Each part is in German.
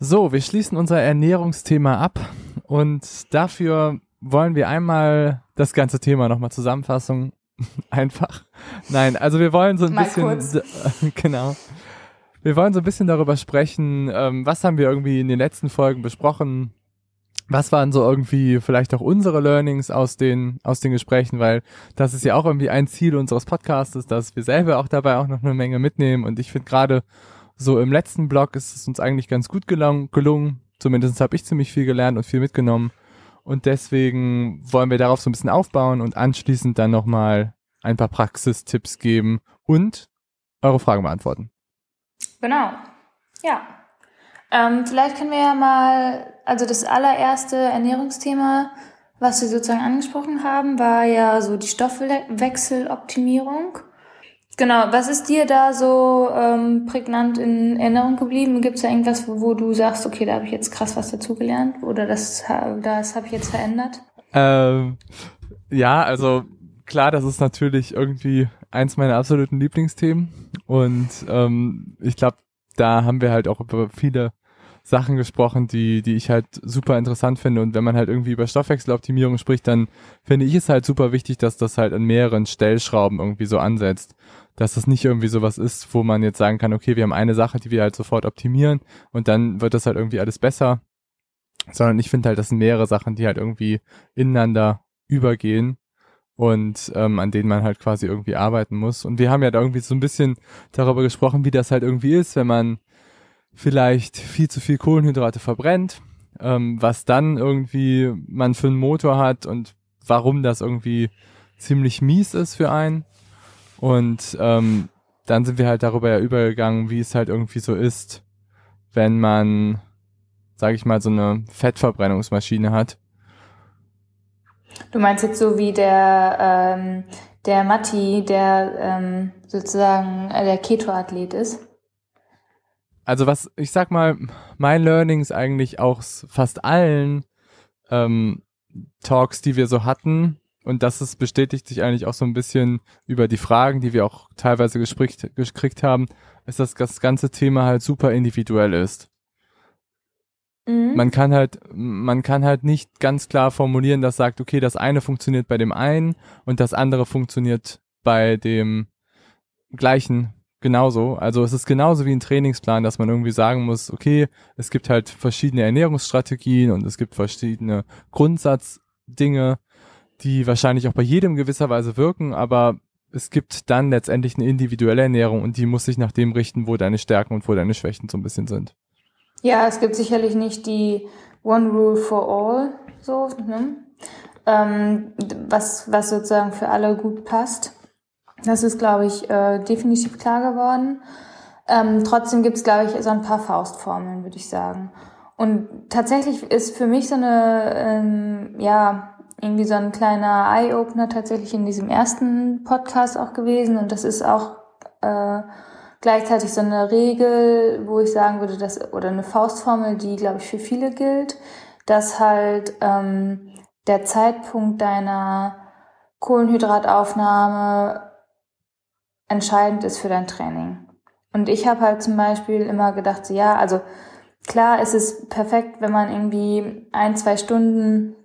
So, wir schließen unser Ernährungsthema ab und dafür wollen wir einmal das ganze Thema nochmal zusammenfassen. Einfach. Nein, also wir wollen so ein Mal bisschen, kurz. genau. Wir wollen so ein bisschen darüber sprechen, ähm, was haben wir irgendwie in den letzten Folgen besprochen, was waren so irgendwie vielleicht auch unsere Learnings aus den, aus den Gesprächen, weil das ist ja auch irgendwie ein Ziel unseres Podcasts, dass wir selber auch dabei auch noch eine Menge mitnehmen und ich finde gerade so im letzten Blog ist es uns eigentlich ganz gut gelungen, gelungen. zumindest habe ich ziemlich viel gelernt und viel mitgenommen und deswegen wollen wir darauf so ein bisschen aufbauen und anschließend dann nochmal ein paar Praxistipps geben und eure Fragen beantworten. Genau. Ja. Ähm, vielleicht können wir ja mal, also das allererste Ernährungsthema, was wir sozusagen angesprochen haben, war ja so die Stoffwechseloptimierung. Genau, was ist dir da so ähm, prägnant in Erinnerung geblieben? Gibt es da irgendwas, wo, wo du sagst, okay, da habe ich jetzt krass was dazugelernt oder das, das habe ich jetzt verändert? Ähm, ja, also klar, das ist natürlich irgendwie eins meiner absoluten Lieblingsthemen und ähm, ich glaube, da haben wir halt auch über viele Sachen gesprochen, die, die ich halt super interessant finde und wenn man halt irgendwie über Stoffwechseloptimierung spricht, dann finde ich es halt super wichtig, dass das halt an mehreren Stellschrauben irgendwie so ansetzt, dass das nicht irgendwie sowas ist, wo man jetzt sagen kann, okay, wir haben eine Sache, die wir halt sofort optimieren und dann wird das halt irgendwie alles besser, sondern ich finde halt, das sind mehrere Sachen, die halt irgendwie ineinander übergehen und ähm, an denen man halt quasi irgendwie arbeiten muss. Und wir haben ja da irgendwie so ein bisschen darüber gesprochen, wie das halt irgendwie ist, wenn man vielleicht viel zu viel Kohlenhydrate verbrennt, ähm, was dann irgendwie man für einen Motor hat und warum das irgendwie ziemlich mies ist für einen. Und ähm, dann sind wir halt darüber ja übergegangen, wie es halt irgendwie so ist, wenn man, sage ich mal, so eine Fettverbrennungsmaschine hat. Du meinst jetzt so wie der, ähm, der Matti, der ähm, sozusagen äh, der Keto-Athlet ist? Also was, ich sag mal, mein Learnings eigentlich aus fast allen ähm, Talks, die wir so hatten, und das ist, bestätigt sich eigentlich auch so ein bisschen über die Fragen, die wir auch teilweise gespricht, gekriegt haben, ist, dass das ganze Thema halt super individuell ist. Mhm. Man kann halt, man kann halt nicht ganz klar formulieren, dass sagt, okay, das eine funktioniert bei dem einen und das andere funktioniert bei dem gleichen genauso. Also es ist genauso wie ein Trainingsplan, dass man irgendwie sagen muss, okay, es gibt halt verschiedene Ernährungsstrategien und es gibt verschiedene Grundsatzdinge, die wahrscheinlich auch bei jedem gewisserweise wirken, aber es gibt dann letztendlich eine individuelle Ernährung und die muss sich nach dem richten, wo deine Stärken und wo deine Schwächen so ein bisschen sind. Ja, es gibt sicherlich nicht die One Rule for All, so, ne? ähm, was, was sozusagen für alle gut passt. Das ist, glaube ich, äh, definitiv klar geworden. Ähm, trotzdem gibt es, glaube ich, so ein paar Faustformeln, würde ich sagen. Und tatsächlich ist für mich so eine, ähm, ja, irgendwie so ein kleiner Eye-Opener tatsächlich in diesem ersten Podcast auch gewesen. Und das ist auch äh, gleichzeitig so eine Regel, wo ich sagen würde, dass, oder eine Faustformel, die, glaube ich, für viele gilt, dass halt ähm, der Zeitpunkt deiner Kohlenhydrataufnahme entscheidend ist für dein Training. Und ich habe halt zum Beispiel immer gedacht, so, ja, also klar ist es perfekt, wenn man irgendwie ein, zwei Stunden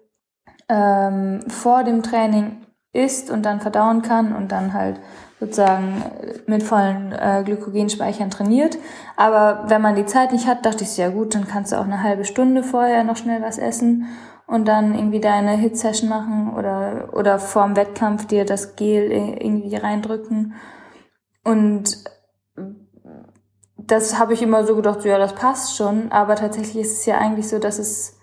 ähm, vor dem Training isst und dann verdauen kann und dann halt sozusagen mit vollen äh, Glykogenspeichern trainiert. Aber wenn man die Zeit nicht hat, dachte ich, ja gut, dann kannst du auch eine halbe Stunde vorher noch schnell was essen und dann irgendwie deine Hit-Session machen oder, oder vorm Wettkampf dir das Gel irgendwie reindrücken. Und das habe ich immer so gedacht, ja, das passt schon, aber tatsächlich ist es ja eigentlich so, dass es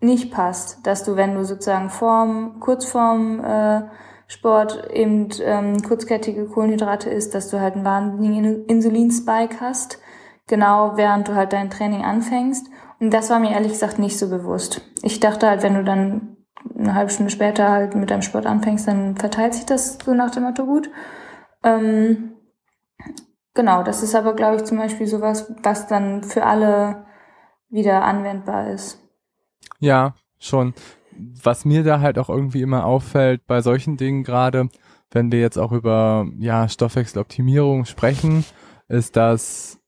nicht passt, dass du, wenn du sozusagen vorm, kurz vorm äh, Sport eben ähm, kurzkettige Kohlenhydrate isst, dass du halt einen wahnsinnigen Insulinspike hast. genau während du halt dein Training anfängst. Und das war mir ehrlich gesagt nicht so bewusst. Ich dachte halt, wenn du dann eine halbe Stunde später halt mit deinem Sport anfängst, dann verteilt sich das so nach dem Motto gut. Ähm, genau, das ist aber, glaube ich, zum Beispiel sowas, was dann für alle wieder anwendbar ist. Ja, schon. Was mir da halt auch irgendwie immer auffällt bei solchen Dingen gerade, wenn wir jetzt auch über ja, Stoffwechseloptimierung sprechen, ist, dass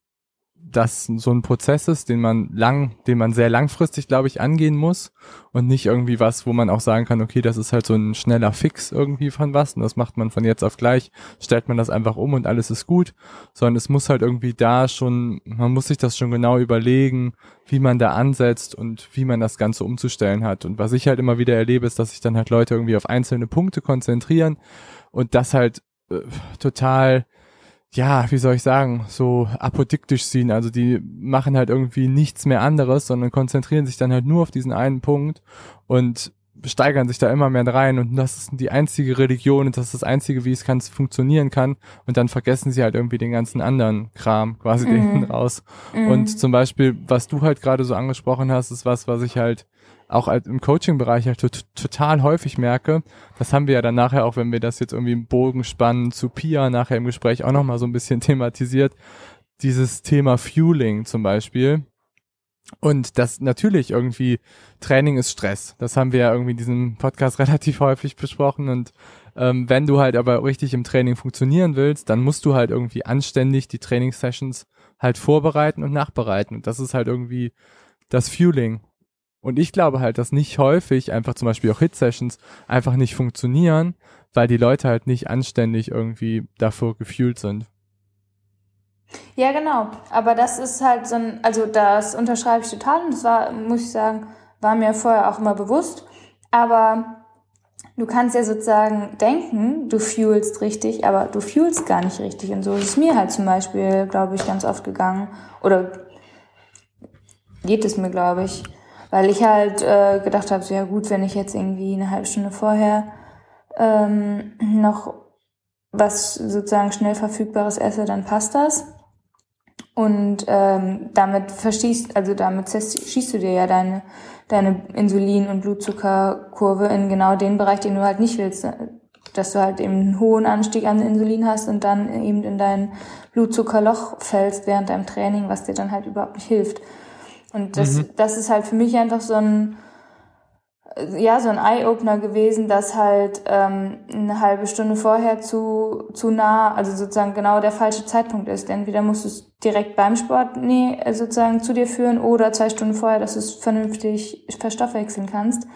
das so ein Prozess ist, den man lang, den man sehr langfristig, glaube ich, angehen muss und nicht irgendwie was, wo man auch sagen kann, okay, das ist halt so ein schneller Fix irgendwie von was und das macht man von jetzt auf gleich, stellt man das einfach um und alles ist gut, sondern es muss halt irgendwie da schon, man muss sich das schon genau überlegen, wie man da ansetzt und wie man das Ganze umzustellen hat. Und was ich halt immer wieder erlebe, ist, dass sich dann halt Leute irgendwie auf einzelne Punkte konzentrieren und das halt äh, total ja, wie soll ich sagen, so apodiktisch sehen. Also die machen halt irgendwie nichts mehr anderes, sondern konzentrieren sich dann halt nur auf diesen einen Punkt und steigern sich da immer mehr rein und das ist die einzige Religion und das ist das einzige, wie es kann, funktionieren kann und dann vergessen sie halt irgendwie den ganzen anderen Kram quasi mhm. hinten raus. Mhm. Und zum Beispiel, was du halt gerade so angesprochen hast, ist was, was ich halt auch im Coaching-Bereich halt total häufig merke, das haben wir ja dann nachher auch, wenn wir das jetzt irgendwie im Bogen spannen zu Pia nachher im Gespräch auch nochmal so ein bisschen thematisiert, dieses Thema Fueling zum Beispiel. Und das natürlich irgendwie, Training ist Stress. Das haben wir ja irgendwie in diesem Podcast relativ häufig besprochen. Und ähm, wenn du halt aber richtig im Training funktionieren willst, dann musst du halt irgendwie anständig die Trainingssessions halt vorbereiten und nachbereiten. Und das ist halt irgendwie das Fueling. Und ich glaube halt, dass nicht häufig einfach zum Beispiel auch Hit-Sessions einfach nicht funktionieren, weil die Leute halt nicht anständig irgendwie davor gefühlt sind. Ja, genau. Aber das ist halt so ein, also das unterschreibe ich total und das war, muss ich sagen, war mir vorher auch immer bewusst. Aber du kannst ja sozusagen denken, du fuelst richtig, aber du fuelst gar nicht richtig. Und so ist es mir halt zum Beispiel, glaube ich, ganz oft gegangen. Oder geht es mir, glaube ich. Weil ich halt äh, gedacht habe, so ja gut, wenn ich jetzt irgendwie eine halbe Stunde vorher ähm, noch was sozusagen schnell verfügbares esse, dann passt das. Und ähm, damit verstehst, also damit schießt du dir ja deine, deine Insulin- und Blutzuckerkurve in genau den Bereich, den du halt nicht willst. Dass du halt eben einen hohen Anstieg an Insulin hast und dann eben in dein Blutzuckerloch fällst während deinem Training, was dir dann halt überhaupt nicht hilft. Und das, mhm. das ist halt für mich einfach so ein, ja, so ein Eye-Opener gewesen, dass halt ähm, eine halbe Stunde vorher zu, zu nah, also sozusagen genau der falsche Zeitpunkt ist. Entweder musst du es direkt beim Sport nee, sozusagen zu dir führen oder zwei Stunden vorher, dass du es vernünftig verstoffwechseln kannst.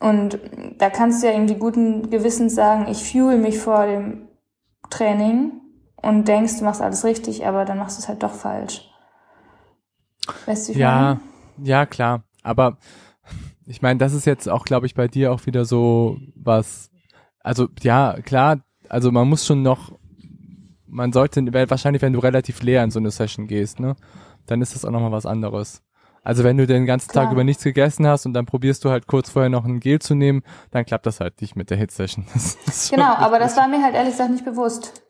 Und da kannst du ja irgendwie guten Gewissens sagen, ich fuel mich vor dem Training und denkst, du machst alles richtig, aber dann machst du es halt doch falsch. Weißt du, ja, ja, klar. Aber ich meine, das ist jetzt auch, glaube ich, bei dir auch wieder so was. Also ja, klar. Also man muss schon noch. Man sollte wahrscheinlich, wenn du relativ leer in so eine Session gehst, ne, dann ist das auch nochmal was anderes. Also wenn du den ganzen Klar. Tag über nichts gegessen hast und dann probierst du halt kurz vorher noch ein Gel zu nehmen, dann klappt das halt nicht mit der Hit-Session. Genau, aber das war mir halt ehrlich gesagt nicht bewusst.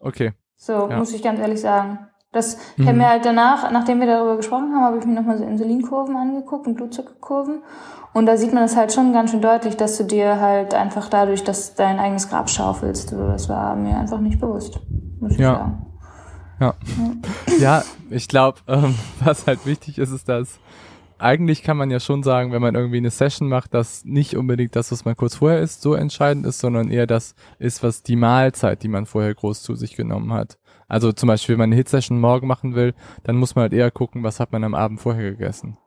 Okay. So, ja. muss ich ganz ehrlich sagen. Das mhm. ich mir halt danach, nachdem wir darüber gesprochen haben, habe ich mir nochmal so Insulinkurven angeguckt und Blutzuckerkurven. Und da sieht man es halt schon ganz schön deutlich, dass du dir halt einfach dadurch, dass dein eigenes Grab schaufelst. Das war mir einfach nicht bewusst, muss ich ja. sagen. Ja. Ja, ich glaube, ähm, was halt wichtig ist, ist, dass eigentlich kann man ja schon sagen, wenn man irgendwie eine Session macht, dass nicht unbedingt das, was man kurz vorher isst, so entscheidend ist, sondern eher das ist, was die Mahlzeit, die man vorher groß zu sich genommen hat. Also zum Beispiel, wenn man eine Hitsession morgen machen will, dann muss man halt eher gucken, was hat man am Abend vorher gegessen.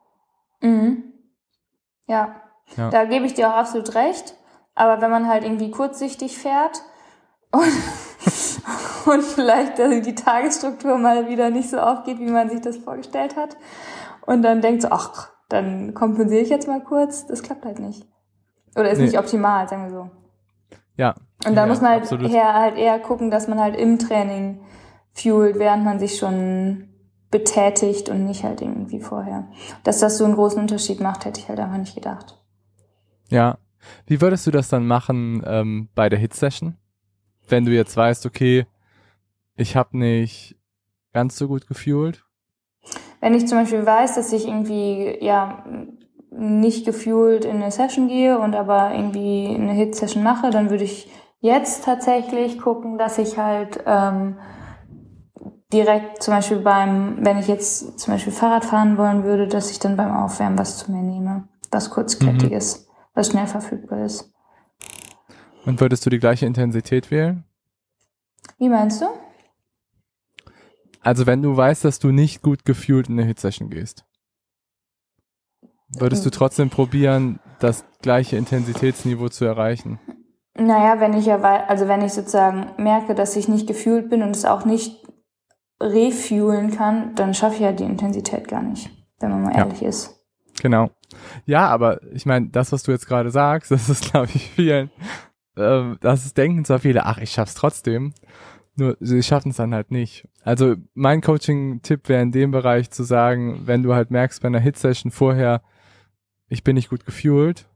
Mhm. Ja. ja. Da gebe ich dir auch absolut recht. Aber wenn man halt irgendwie kurzsichtig fährt und, und vielleicht die Tagesstruktur mal wieder nicht so aufgeht, wie man sich das vorgestellt hat, und dann denkt so, ach, dann kompensiere ich jetzt mal kurz, das klappt halt nicht. Oder ist nee. nicht optimal, sagen wir so. Ja. Und da ja, muss man halt, eher, halt eher gucken, dass man halt im Training fuelt, während man sich schon betätigt und nicht halt irgendwie vorher. Dass das so einen großen Unterschied macht, hätte ich halt einfach nicht gedacht. Ja. Wie würdest du das dann machen ähm, bei der Hit-Session? Wenn du jetzt weißt, okay, ich habe nicht ganz so gut gefühlt, wenn ich zum Beispiel weiß, dass ich irgendwie, ja, nicht gefühlt in eine Session gehe und aber irgendwie eine Hit-Session mache, dann würde ich jetzt tatsächlich gucken, dass ich halt ähm, direkt zum Beispiel beim, wenn ich jetzt zum Beispiel Fahrrad fahren wollen würde, dass ich dann beim Aufwärmen was zu mir nehme, was kurzkettiges, mhm. was schnell verfügbar ist. Und würdest du die gleiche Intensität wählen? Wie meinst du? Also wenn du weißt, dass du nicht gut gefühlt in eine Hit-Session gehst, würdest du trotzdem probieren, das gleiche Intensitätsniveau zu erreichen? Naja, wenn ich ja, also wenn ich sozusagen merke, dass ich nicht gefühlt bin und es auch nicht refuelen kann, dann schaffe ich ja die Intensität gar nicht, wenn man mal ja. ehrlich ist. Genau. Ja, aber ich meine, das, was du jetzt gerade sagst, das ist, glaube ich, vielen, äh, das ist, denken zwar viele, ach, ich schaff's trotzdem, nur sie schaffen es dann halt nicht. Also mein Coaching-Tipp wäre in dem Bereich zu sagen, wenn du halt merkst bei einer Hit-Session vorher, ich bin nicht gut gefühlt,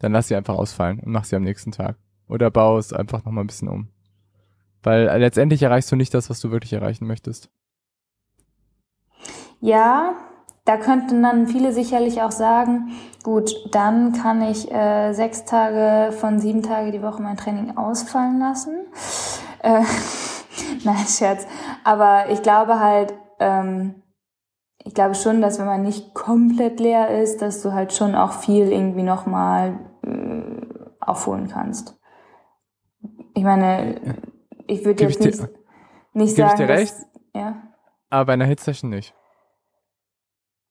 dann lass sie einfach ausfallen und mach sie am nächsten Tag. Oder baue es einfach nochmal ein bisschen um. Weil letztendlich erreichst du nicht das, was du wirklich erreichen möchtest. Ja, da könnten dann viele sicherlich auch sagen, gut, dann kann ich äh, sechs Tage von sieben Tage die Woche mein Training ausfallen lassen. Äh, nein, Scherz. Aber ich glaube halt, ähm, ich glaube schon, dass wenn man nicht komplett leer ist, dass du halt schon auch viel irgendwie nochmal äh, aufholen kannst. Ich meine, ich würde jetzt nicht, dir, nicht sagen, ich dir recht, dass, ja. Aber bei einer Hitsession nicht.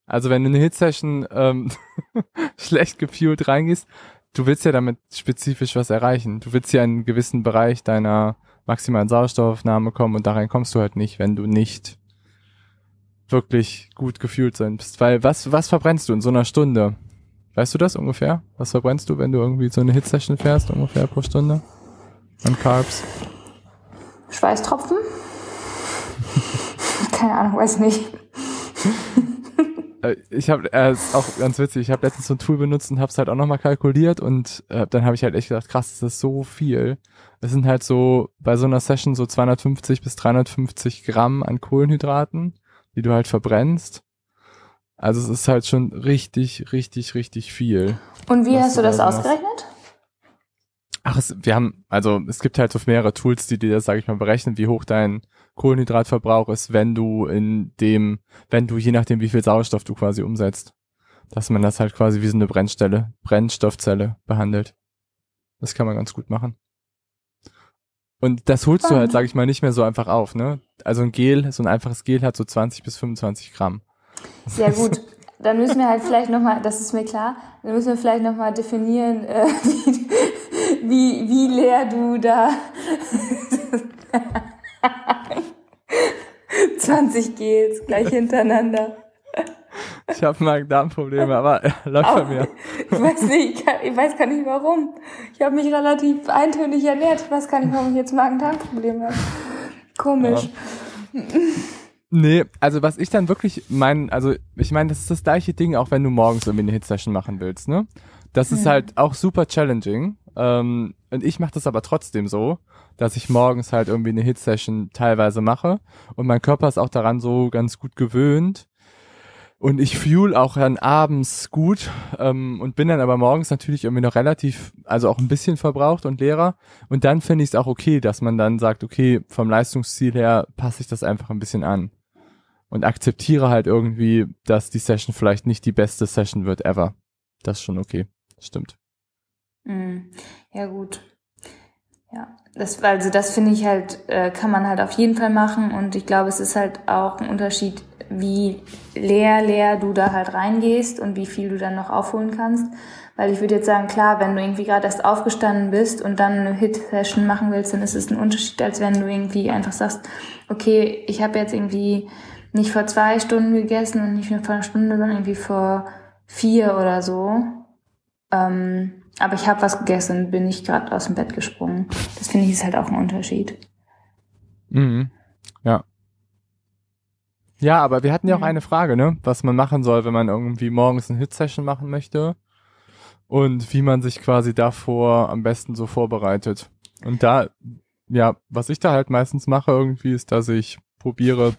Also wenn du in eine Hitsession ähm, schlecht gefühlt reingehst, du willst ja damit spezifisch was erreichen. Du willst ja in einen gewissen Bereich deiner maximalen Sauerstoffaufnahme kommen und da rein kommst du halt nicht, wenn du nicht wirklich gut gefühlt sein bist. Weil was, was verbrennst du in so einer Stunde? Weißt du das ungefähr? Was verbrennst du, wenn du irgendwie so eine Hitsession fährst, ungefähr pro Stunde? An Carbs? Schweißtropfen? Keine Ahnung, weiß nicht. Äh, ich habe äh, ist auch ganz witzig. Ich habe letztens so ein Tool benutzt und habe es halt auch nochmal kalkuliert und äh, dann habe ich halt echt gedacht, krass, das ist so viel. Es sind halt so bei so einer Session so 250 bis 350 Gramm an Kohlenhydraten, die du halt verbrennst. Also es ist halt schon richtig, richtig, richtig viel. Und wie hast du das ausgerechnet? Ach, es, wir haben, also es gibt halt so mehrere Tools, die dir das, sage ich mal, berechnen, wie hoch dein Kohlenhydratverbrauch ist, wenn du in dem, wenn du, je nachdem, wie viel Sauerstoff du quasi umsetzt, dass man das halt quasi wie so eine Brennstelle, Brennstoffzelle behandelt. Das kann man ganz gut machen. Und das holst du halt, sage ich mal, nicht mehr so einfach auf, ne? Also ein Gel, so ein einfaches Gel hat so 20 bis 25 Gramm. Sehr gut. Dann müssen wir halt vielleicht nochmal, das ist mir klar, dann müssen wir vielleicht nochmal definieren, äh, wie, wie, wie leer du da 20 Gels gleich hintereinander. Ich habe Magen-Darm-Probleme, aber äh, läuft bei mir. Ich weiß nicht, ich, kann, ich weiß gar nicht warum. Ich habe mich relativ eintönig ernährt. Ich weiß gar nicht, warum ich jetzt Magen-Darm-Probleme habe. Komisch. Ja. Nee, also was ich dann wirklich meine, also ich meine, das ist das gleiche Ding, auch wenn du morgens irgendwie eine Hitsession machen willst, ne? Das ist halt auch super challenging. Ähm, und ich mache das aber trotzdem so, dass ich morgens halt irgendwie eine Hitsession teilweise mache. Und mein Körper ist auch daran so ganz gut gewöhnt. Und ich fuel auch dann abends gut ähm, und bin dann aber morgens natürlich irgendwie noch relativ, also auch ein bisschen verbraucht und leerer. Und dann finde ich es auch okay, dass man dann sagt, okay, vom Leistungsziel her passe ich das einfach ein bisschen an. Und akzeptiere halt irgendwie, dass die Session vielleicht nicht die beste Session wird ever. Das ist schon okay stimmt. Mhm. Ja, gut. Ja, das, also das finde ich halt, äh, kann man halt auf jeden Fall machen und ich glaube, es ist halt auch ein Unterschied, wie leer, leer du da halt reingehst und wie viel du dann noch aufholen kannst. Weil ich würde jetzt sagen, klar, wenn du irgendwie gerade erst aufgestanden bist und dann eine Hit-Session machen willst, dann ist es ein Unterschied, als wenn du irgendwie einfach sagst, okay, ich habe jetzt irgendwie nicht vor zwei Stunden gegessen und nicht mehr vor einer Stunde, sondern irgendwie vor vier oder so. Ähm, aber ich habe was gegessen bin nicht gerade aus dem Bett gesprungen. Das finde ich ist halt auch ein Unterschied. Mhm. Ja. Ja, aber wir hatten ja auch mhm. eine Frage, ne? Was man machen soll, wenn man irgendwie morgens eine Hit-Session machen möchte. Und wie man sich quasi davor am besten so vorbereitet. Und da, ja, was ich da halt meistens mache irgendwie, ist, dass ich probiere,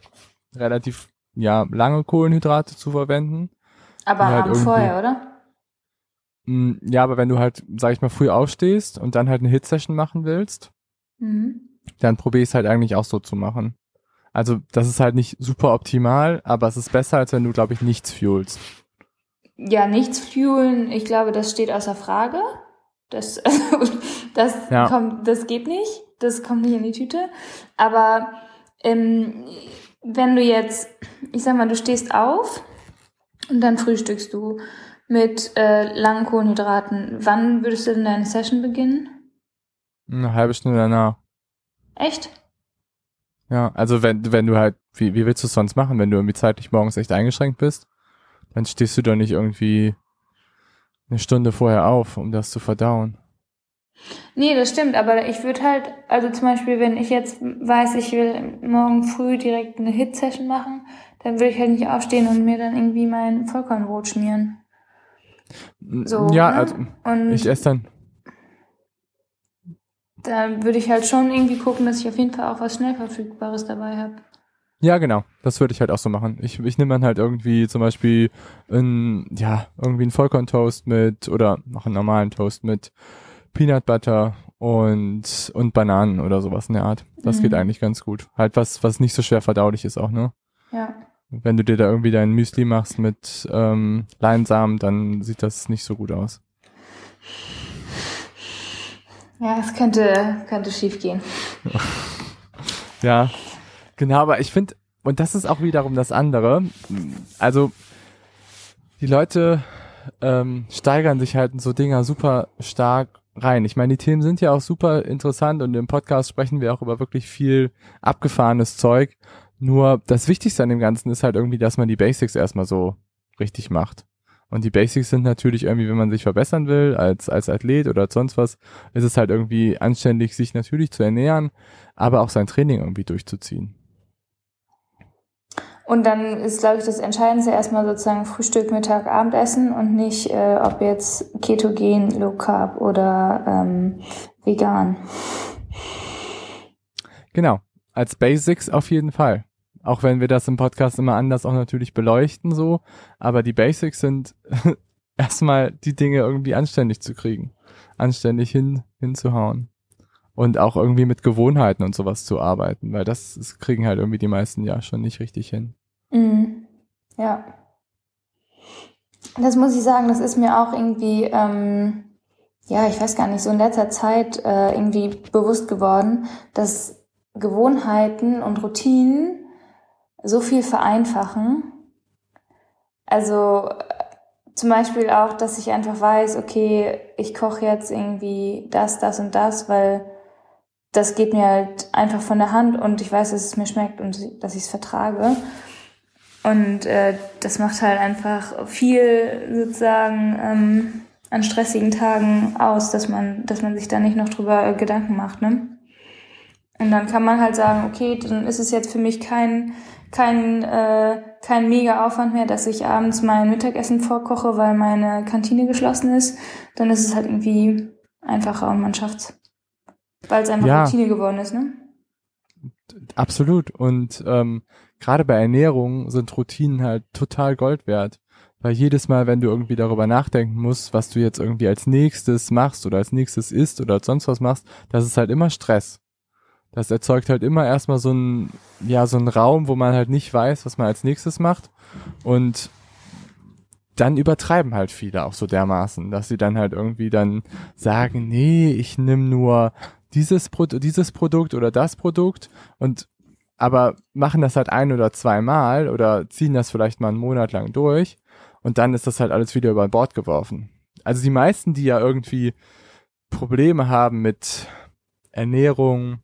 relativ ja, lange Kohlenhydrate zu verwenden. Aber halt abends vorher, oder? Mm, Ja, aber wenn du halt, sag ich mal, früh aufstehst und dann halt eine Hit-Session machen willst, Mhm. dann probier es halt eigentlich auch so zu machen. Also das ist halt nicht super optimal, aber es ist besser, als wenn du, glaube ich, nichts fuelst. Ja, nichts fuelen, ich glaube, das steht außer Frage. Das, also, das, Ja. kommt, das geht nicht. Das kommt nicht in die Tüte. Aber ähm, wenn du jetzt, ich sag mal, du stehst auf und dann frühstückst du mit äh, langen Kohlenhydraten. Wann würdest du denn deine Session beginnen? Eine halbe Stunde danach. Echt? Ja, also wenn, wenn du halt, wie, wie willst du es sonst machen, wenn du irgendwie zeitlich morgens echt eingeschränkt bist? Dann stehst du doch nicht irgendwie eine Stunde vorher auf, um das zu verdauen. Nee, das stimmt, aber ich würde halt, also zum Beispiel, wenn ich jetzt weiß, ich will morgen früh direkt eine Hit-Session machen, dann würde ich halt nicht aufstehen und mir dann irgendwie mein Vollkornbrot schmieren. So, ja, ne? also Und ich esse dann, da würde ich halt schon irgendwie gucken, dass ich auf jeden Fall auch was schnell Verfügbares dabei habe. ja genau, das würde ich halt auch so machen. Ich, ich nehme dann halt irgendwie zum Beispiel ein, ja, irgendwie einen Vollkorntoast mit oder noch einen normalen Toast mit Peanut Butter und, und Bananen oder sowas in der Art. Das Mhm. geht eigentlich ganz gut. Halt was, was nicht so schwer verdaulich ist auch, ne? Ja. Wenn du dir da irgendwie dein Müsli machst mit ähm, Leinsamen, dann sieht das nicht so gut aus. Ja, es könnte, könnte schief gehen. Ja, genau, aber ich finde, und das ist auch wiederum das andere, also die Leute ähm, steigern sich halt in so Dinger super stark rein. Ich meine, die Themen sind ja auch super interessant und im Podcast sprechen wir auch über wirklich viel abgefahrenes Zeug. Nur das Wichtigste an dem Ganzen ist halt irgendwie, dass man die Basics erstmal so richtig macht. Und die Basics sind natürlich irgendwie, wenn man sich verbessern will, als, als Athlet oder als sonst was, ist es halt irgendwie anständig, sich natürlich zu ernähren, aber auch sein Training irgendwie durchzuziehen. Und dann ist, glaube ich, das Entscheidendste erstmal sozusagen Frühstück, Mittag, Abendessen und nicht, äh, ob jetzt Ketogen, Low Carb oder ähm, vegan. Genau, als Basics auf jeden Fall. Auch wenn wir das im Podcast immer anders auch natürlich beleuchten so, aber die Basics sind erstmal die Dinge irgendwie anständig zu kriegen, anständig hin hinzuhauen und auch irgendwie mit Gewohnheiten und sowas zu arbeiten, weil das, das kriegen halt irgendwie die meisten ja schon nicht richtig hin. Mhm. Ja. Das muss ich sagen, das ist mir auch irgendwie, ähm, ja, ich weiß gar nicht, so in letzter Zeit äh, irgendwie bewusst geworden, dass Gewohnheiten und Routinen so viel vereinfachen. Also äh, zum Beispiel auch, dass ich einfach weiß, okay, ich koche jetzt irgendwie das, das und das, weil das geht mir halt einfach von der Hand und ich weiß, dass es mir schmeckt und dass ich es vertrage. Und äh, das macht halt einfach viel sozusagen ähm, an stressigen Tagen aus, dass man, dass man sich da nicht noch drüber äh, Gedanken macht, ne? Und dann kann man halt sagen, okay, dann ist es jetzt für mich kein kein äh, kein mega Aufwand mehr, dass ich abends mein Mittagessen vorkoche, weil meine Kantine geschlossen ist. Dann ist es halt irgendwie einfacher und man schafft's, weil es einfach Ja. Routine geworden ist, ne? Absolut. Und ähm, gerade bei Ernährung sind Routinen halt total Gold wert. Weil jedes Mal, wenn du irgendwie darüber nachdenken musst, was du jetzt irgendwie als nächstes machst oder als nächstes isst oder als sonst was machst, das ist halt immer Stress. Das erzeugt halt immer erstmal so ein, ja, so ein Raum, wo man halt nicht weiß, was man als nächstes macht. Und dann übertreiben halt viele auch so dermaßen, dass sie dann halt irgendwie dann sagen, nee, ich nehme nur dieses, Pro dieses Produkt oder das Produkt und aber machen das halt ein oder zweimal oder ziehen das vielleicht mal einen Monat lang durch und dann ist das halt alles wieder über Bord geworfen. Also die meisten, die ja irgendwie Probleme haben mit Ernährung,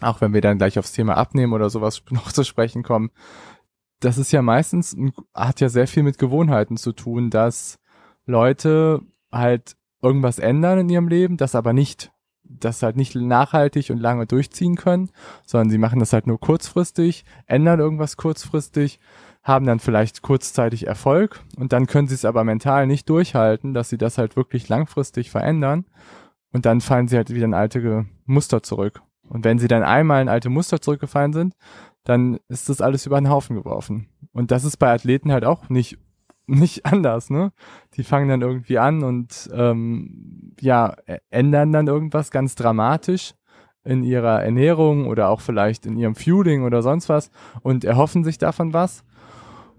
auch wenn wir dann gleich aufs Thema Abnehmen oder sowas noch zu sprechen kommen, das ist ja meistens, hat ja sehr viel mit Gewohnheiten zu tun, dass Leute halt irgendwas ändern in ihrem Leben, das aber nicht, das halt nicht nachhaltig und lange durchziehen können, sondern sie machen das halt nur kurzfristig, ändern irgendwas kurzfristig, haben dann vielleicht kurzzeitig Erfolg und dann können sie es aber mental nicht durchhalten, dass sie das halt wirklich langfristig verändern und dann fallen sie halt wieder in alte Muster zurück. Und wenn sie dann einmal in alte Muster zurückgefallen sind, dann ist das alles über den Haufen geworfen. Und das ist bei Athleten halt auch nicht nicht anders, ne? Die fangen dann irgendwie an und ähm, ja, ändern dann irgendwas ganz dramatisch in ihrer Ernährung oder auch vielleicht in ihrem Fueling oder sonst was und erhoffen sich davon was.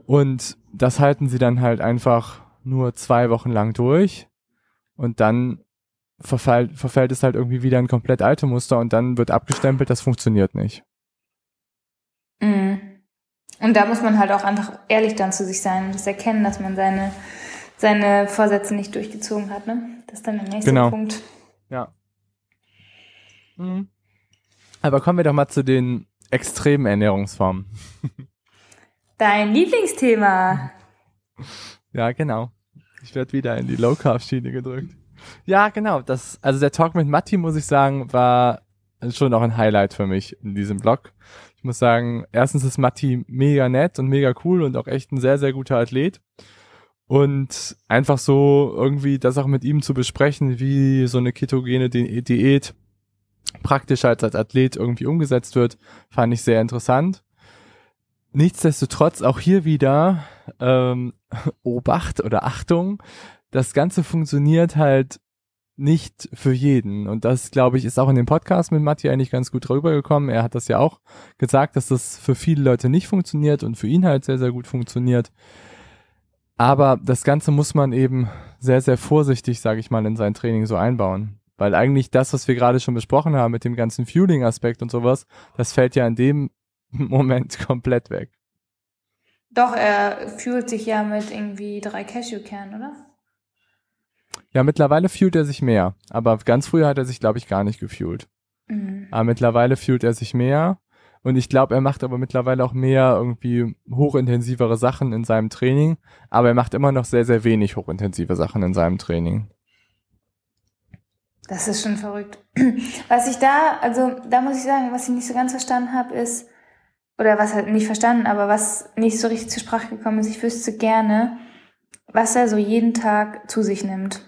Und das halten sie dann halt einfach nur zwei Wochen lang durch und dann verfällt, verfällt es halt irgendwie wieder ein komplett alte Muster und dann wird abgestempelt, das funktioniert nicht. Mhm. Und da muss man halt auch einfach ehrlich dann zu sich sein und das erkennen, dass man seine, seine Vorsätze nicht durchgezogen hat. Ne? Das ist dann der nächste genau. Punkt. Ja. Mhm. Aber kommen wir doch mal zu den extremen Ernährungsformen. Dein Lieblingsthema. Ja, genau. Ich werde wieder in die Low Carb Schiene gedrückt. Ja, genau. Das, also der Talk mit Matti, muss ich sagen, war schon auch ein Highlight für mich in diesem Blog. Ich muss sagen, erstens ist Matti mega nett und mega cool und auch echt ein sehr, sehr guter Athlet. Und einfach so irgendwie das auch mit ihm zu besprechen, wie so eine ketogene Diät praktisch als Athlet irgendwie umgesetzt wird, fand ich sehr interessant. Nichtsdestotrotz auch hier wieder ähm, Obacht oder Achtung, das Ganze funktioniert halt nicht für jeden. Und das, glaube ich, ist auch in dem Podcast mit Matti eigentlich ganz gut rübergekommen. Er hat das ja auch gesagt, dass das für viele Leute nicht funktioniert und für ihn halt sehr, sehr gut funktioniert. Aber das Ganze muss man eben sehr, sehr vorsichtig, sage ich mal, in sein Training so einbauen. Weil eigentlich das, was wir gerade schon besprochen haben mit dem ganzen Fueling-Aspekt und sowas, das fällt ja in dem Moment komplett weg. Doch, er fühlt sich ja mit irgendwie drei Cashewkernen, oder? Ja, mittlerweile fühlt er sich mehr. Aber ganz früher hat er sich, glaube ich, gar nicht gefühlt. Mhm. Aber mittlerweile fühlt er sich mehr. Und ich glaube, er macht aber mittlerweile auch mehr irgendwie hochintensivere Sachen in seinem Training. Aber er macht immer noch sehr, sehr wenig hochintensive Sachen in seinem Training. Das ist schon verrückt. Was ich da, also da muss ich sagen, was ich nicht so ganz verstanden habe, ist, oder was halt nicht verstanden, aber was nicht so richtig zur Sprache gekommen ist, ich wüsste gerne, was er so jeden Tag zu sich nimmt.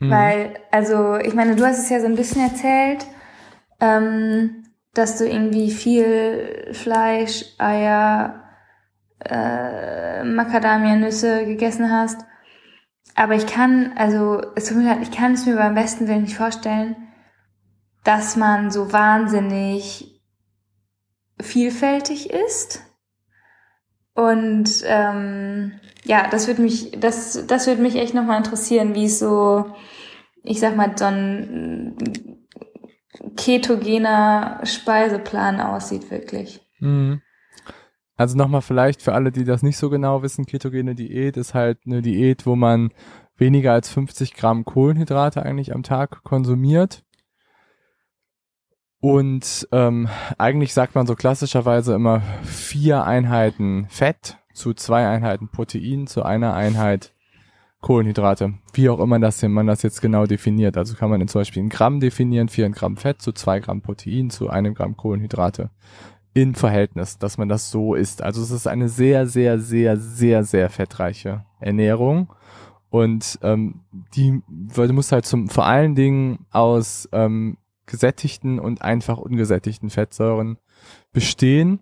Mhm. Weil, also, ich meine, du hast es ja so ein bisschen erzählt, ähm, dass du irgendwie viel Fleisch, Eier, äh, Macadamia-Nüsse gegessen hast. Aber ich kann, also, es tut mir leid, ich kann es mir beim besten Willen nicht vorstellen, dass man so wahnsinnig vielfältig ist. Und ähm, ja, das würde mich, das, das würde mich echt nochmal interessieren, wie es so, ich sag mal, so ein ketogener Speiseplan aussieht, wirklich. Mhm. Also nochmal vielleicht für alle, die das nicht so genau wissen, ketogene Diät ist halt eine Diät, wo man weniger als 50 Gramm Kohlenhydrate eigentlich am Tag konsumiert. Und ähm, eigentlich sagt man so klassischerweise immer vier Einheiten Fett zu zwei Einheiten Protein zu einer Einheit Kohlenhydrate. Wie auch immer das, man das jetzt genau definiert. Also kann man zum Beispiel in Gramm definieren, vier Gramm Fett zu zwei Gramm Protein zu einem Gramm Kohlenhydrate. In Verhältnis, dass man das so isst. Also es ist eine sehr, sehr, sehr, sehr, sehr fettreiche Ernährung. Und ähm, die muss halt zum vor allen Dingen aus ähm, gesättigten und einfach ungesättigten Fettsäuren bestehen,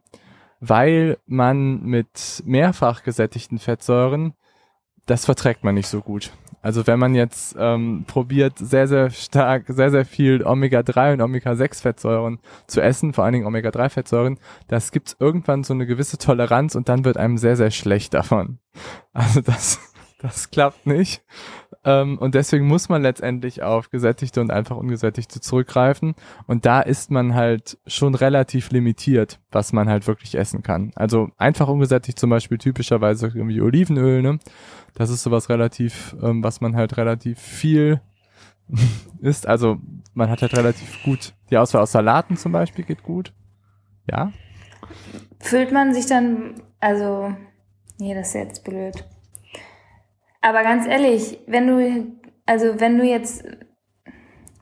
weil man mit mehrfach gesättigten Fettsäuren, das verträgt man nicht so gut. Also wenn man jetzt ähm, probiert, sehr, sehr stark, sehr, sehr viel Omega-3 und Omega-6-Fettsäuren zu essen, vor allen Dingen Omega-3-Fettsäuren, das gibt irgendwann so eine gewisse Toleranz und dann wird einem sehr, sehr schlecht davon. Also das, das klappt nicht. Ähm, und deswegen muss man letztendlich auf gesättigte und einfach ungesättigte zurückgreifen. Und da ist man halt schon relativ limitiert, was man halt wirklich essen kann. Also einfach ungesättigt zum Beispiel typischerweise irgendwie Olivenöl, ne? Das ist sowas relativ, ähm, was man halt relativ viel isst. Also man hat halt relativ gut die Auswahl aus Salaten zum Beispiel geht gut. Ja. Fühlt man sich dann, also, nee, das ist jetzt blöd. Aber ganz ehrlich, wenn du, also wenn du jetzt,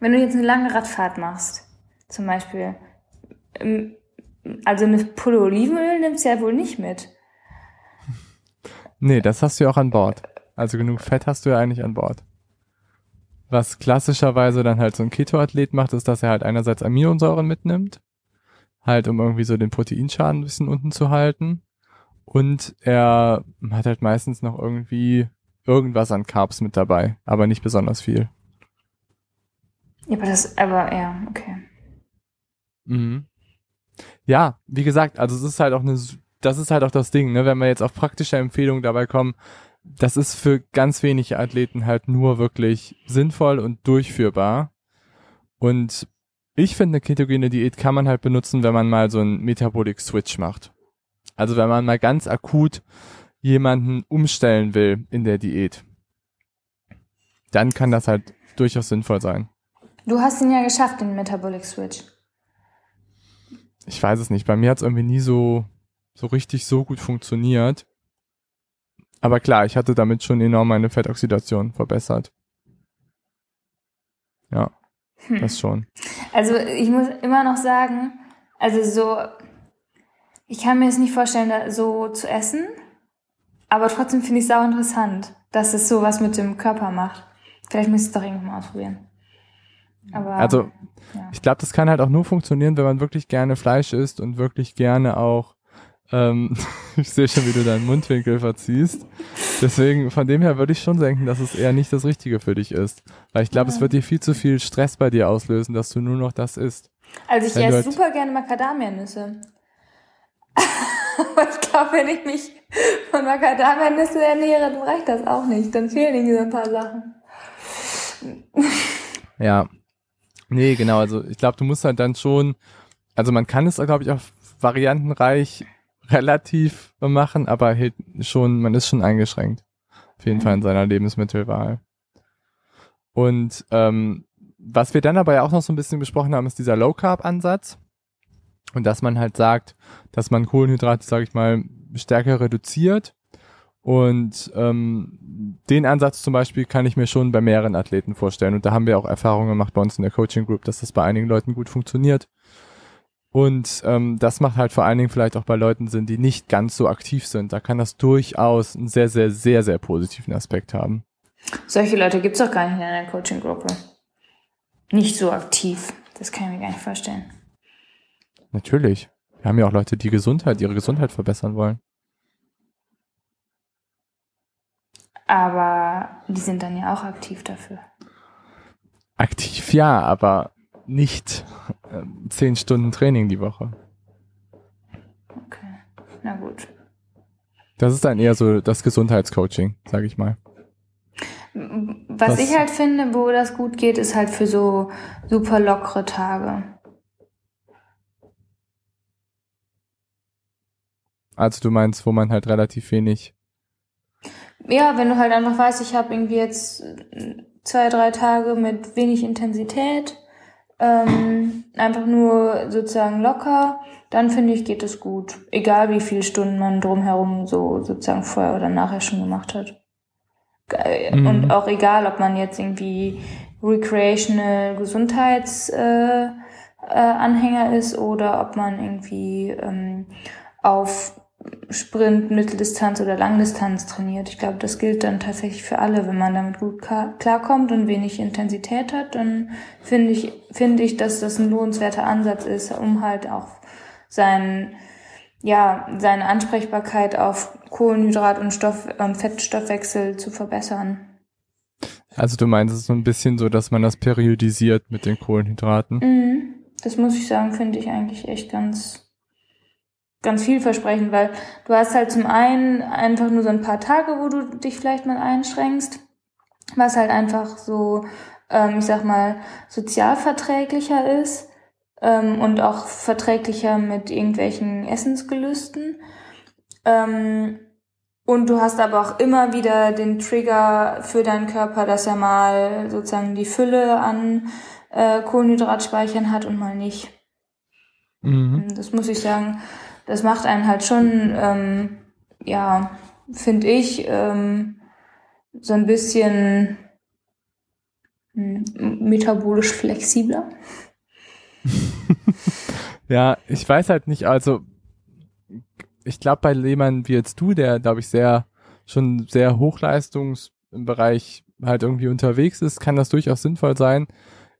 wenn du jetzt eine lange Radfahrt machst, zum Beispiel, ähm, also eine Pulle Olivenöl nimmst du ja wohl nicht mit. Nee, das hast du ja auch an Bord. Also genug Fett hast du ja eigentlich an Bord. Was klassischerweise dann halt so ein Keto-Athlet macht, ist, dass er halt einerseits Aminosäuren mitnimmt, halt um irgendwie so den Proteinschaden ein bisschen unten zu halten. Und er hat halt meistens noch irgendwie irgendwas an Carbs mit dabei, aber nicht besonders viel. Ja, aber das, aber ja, okay. Mhm. Ja, wie gesagt, also es ist halt auch eine, das ist halt auch das Ding, ne, wenn wir jetzt auf praktische Empfehlungen dabei kommen, das ist für ganz wenige Athleten halt nur wirklich sinnvoll und durchführbar. Und ich finde, eine ketogene Diät kann man halt benutzen, wenn man mal so einen Metabolic Switch macht. Also wenn man mal ganz akut jemanden umstellen will in der Diät, dann kann das halt durchaus sinnvoll sein. Du hast ihn ja geschafft, den Metabolic Switch. Ich weiß es nicht. Bei mir hat es irgendwie nie so, so richtig so gut funktioniert. Aber klar, ich hatte damit schon enorm meine Fettoxidation verbessert. Ja, hm. das schon. Also ich muss immer noch sagen, also so, ich kann mir jetzt nicht vorstellen, so zu essen, aber trotzdem finde ich es sau interessant, dass es sowas mit dem Körper macht. Vielleicht muss ich es doch irgendwann mal ausprobieren. Aber, also, ja. ich glaube, das kann halt auch nur funktionieren, wenn man wirklich gerne Fleisch isst und wirklich gerne auch, ähm, ich sehe schon, wie du deinen Mundwinkel verziehst. Deswegen, von dem her würde ich schon denken, dass es eher nicht das Richtige für dich ist. Weil ich glaube, ja. es wird dir viel zu viel Stress bei dir auslösen, dass du nur noch das isst. Also ich esse halt super gerne Macadamia-Nüsse. Aber ich glaube, wenn ich mich von Macadamia-Nüsse ernähre, dann reicht das auch nicht. Dann fehlen so ein paar Sachen. Ja. Nee, genau. Also ich glaube, du musst halt dann schon, also man kann es, glaube ich, auch variantenreich relativ machen, aber halt schon, man ist schon eingeschränkt. Auf jeden. Fall in seiner Lebensmittelwahl. Und ähm, was wir dann aber ja auch noch so ein bisschen besprochen haben, ist dieser Low Carb Ansatz. Und dass man halt sagt, dass man Kohlenhydrate, sage ich mal, stärker reduziert. Und ähm, den Ansatz zum Beispiel kann ich mir schon bei mehreren Athleten vorstellen. Und da haben wir auch Erfahrungen gemacht bei uns in der Coaching Group, dass das bei einigen Leuten gut funktioniert. Und ähm, das macht halt vor allen Dingen vielleicht auch bei Leuten Sinn, die nicht ganz so aktiv sind. Da kann das durchaus einen sehr, sehr, sehr, sehr positiven Aspekt haben. Solche Leute gibt es auch gar nicht in einer Coaching-Gruppe. Nicht so aktiv. Das kann ich mir gar nicht vorstellen. Natürlich. Wir haben ja auch Leute, die Gesundheit, ihre Gesundheit verbessern wollen. Aber die sind dann ja auch aktiv dafür. Aktiv ja, aber nicht äh, zehn Stunden Training die Woche. Okay, na gut. Das ist dann eher so das Gesundheitscoaching, sage ich mal. Was, Was ich halt finde, wo das gut geht, ist halt für so super lockere Tage. Also du meinst, wo man halt relativ wenig. Ja, wenn du halt einfach weißt, ich habe irgendwie jetzt zwei, drei Tage mit wenig Intensität, ähm, einfach nur sozusagen locker, dann finde ich, geht es gut. Egal wie viele Stunden man drumherum so sozusagen vorher oder nachher schon gemacht hat. Mhm. Und auch egal, ob man jetzt irgendwie recreational Gesundheitsanhänger äh, äh, ist oder ob man irgendwie ähm, auf Sprint, Mitteldistanz oder Langdistanz trainiert. Ich glaube, das gilt dann tatsächlich für alle. Wenn man damit gut klarkommt und wenig Intensität hat, dann finde ich, finde ich, dass das ein lohnenswerter Ansatz ist, um halt auch sein, ja, seine Ansprechbarkeit auf Kohlenhydrat und Stoff, ähm, Fettstoffwechsel zu verbessern. Also du meinst es so ein bisschen so, dass man das periodisiert mit den Kohlenhydraten? Mhm. Das muss ich sagen, finde ich eigentlich echt ganz, ganz vielversprechend, weil du hast halt zum einen einfach nur so ein paar Tage, wo du dich vielleicht mal einschränkst, was halt einfach so, ähm, ich sag mal, sozialverträglicher ist ähm, und auch verträglicher mit irgendwelchen Essensgelüsten. Ähm, und du hast aber auch immer wieder den Trigger für deinen Körper, dass er mal sozusagen die Fülle an äh, Kohlenhydratspeichern hat und mal nicht. Mhm. Das muss ich sagen, das macht einen halt schon, ähm, ja, finde ich, ähm, so ein bisschen hm, metabolisch flexibler. ja, ich weiß halt nicht, also ich glaube bei jemandem wie jetzt du, der glaube ich sehr schon sehr hochleistungs im Bereich halt irgendwie unterwegs ist, kann das durchaus sinnvoll sein.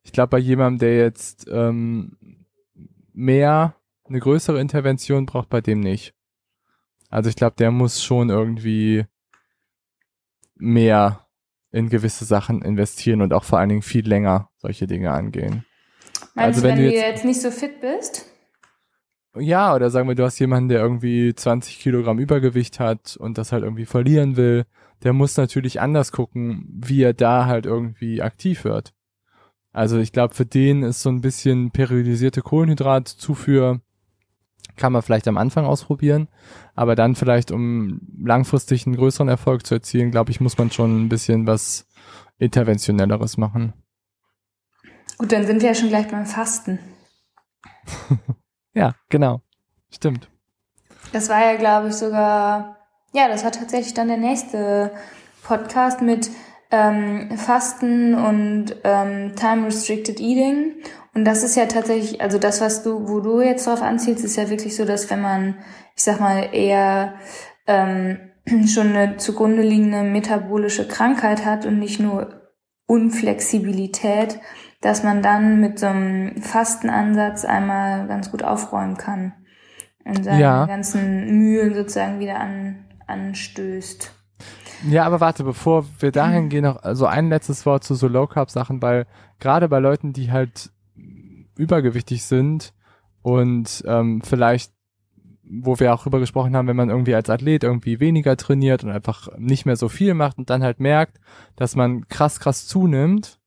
Ich glaube bei jemandem, der jetzt ähm, mehr eine größere Intervention braucht bei dem nicht. Also ich glaube, der muss schon irgendwie mehr in gewisse Sachen investieren und auch vor allen Dingen viel länger solche Dinge angehen. Meinst also wenn, wenn du jetzt, jetzt nicht so fit bist? Ja, oder sagen wir, du hast jemanden, der irgendwie 20 Kilogramm Übergewicht hat und das halt irgendwie verlieren will, der muss natürlich anders gucken, wie er da halt irgendwie aktiv wird. Also ich glaube, für den ist so ein bisschen periodisierte Kohlenhydratzufuhr kann man vielleicht am Anfang ausprobieren, aber dann vielleicht, um langfristig einen größeren Erfolg zu erzielen, glaube ich, muss man schon ein bisschen was interventionelleres machen. Gut, dann sind wir ja schon gleich beim Fasten. ja, genau. Stimmt. Das war ja, glaube ich, sogar, ja, das war tatsächlich dann der nächste Podcast mit ähm, Fasten und ähm, Time Restricted Eating. Und das ist ja tatsächlich, also das, was du, wo du jetzt drauf anzielst, ist ja wirklich so, dass wenn man, ich sag mal, eher ähm, schon eine zugrunde liegende metabolische Krankheit hat und nicht nur Unflexibilität, dass man dann mit so einem Fastenansatz einmal ganz gut aufräumen kann und seine ja. ganzen Mühen sozusagen wieder an, anstößt. Ja, aber warte, bevor wir dahin gehen, noch also ein letztes Wort zu so Low Carb Sachen, weil gerade bei Leuten, die halt übergewichtig sind und ähm, vielleicht wo wir auch drüber gesprochen haben, wenn man irgendwie als Athlet irgendwie weniger trainiert und einfach nicht mehr so viel macht und dann halt merkt, dass man krass, krass zunimmt,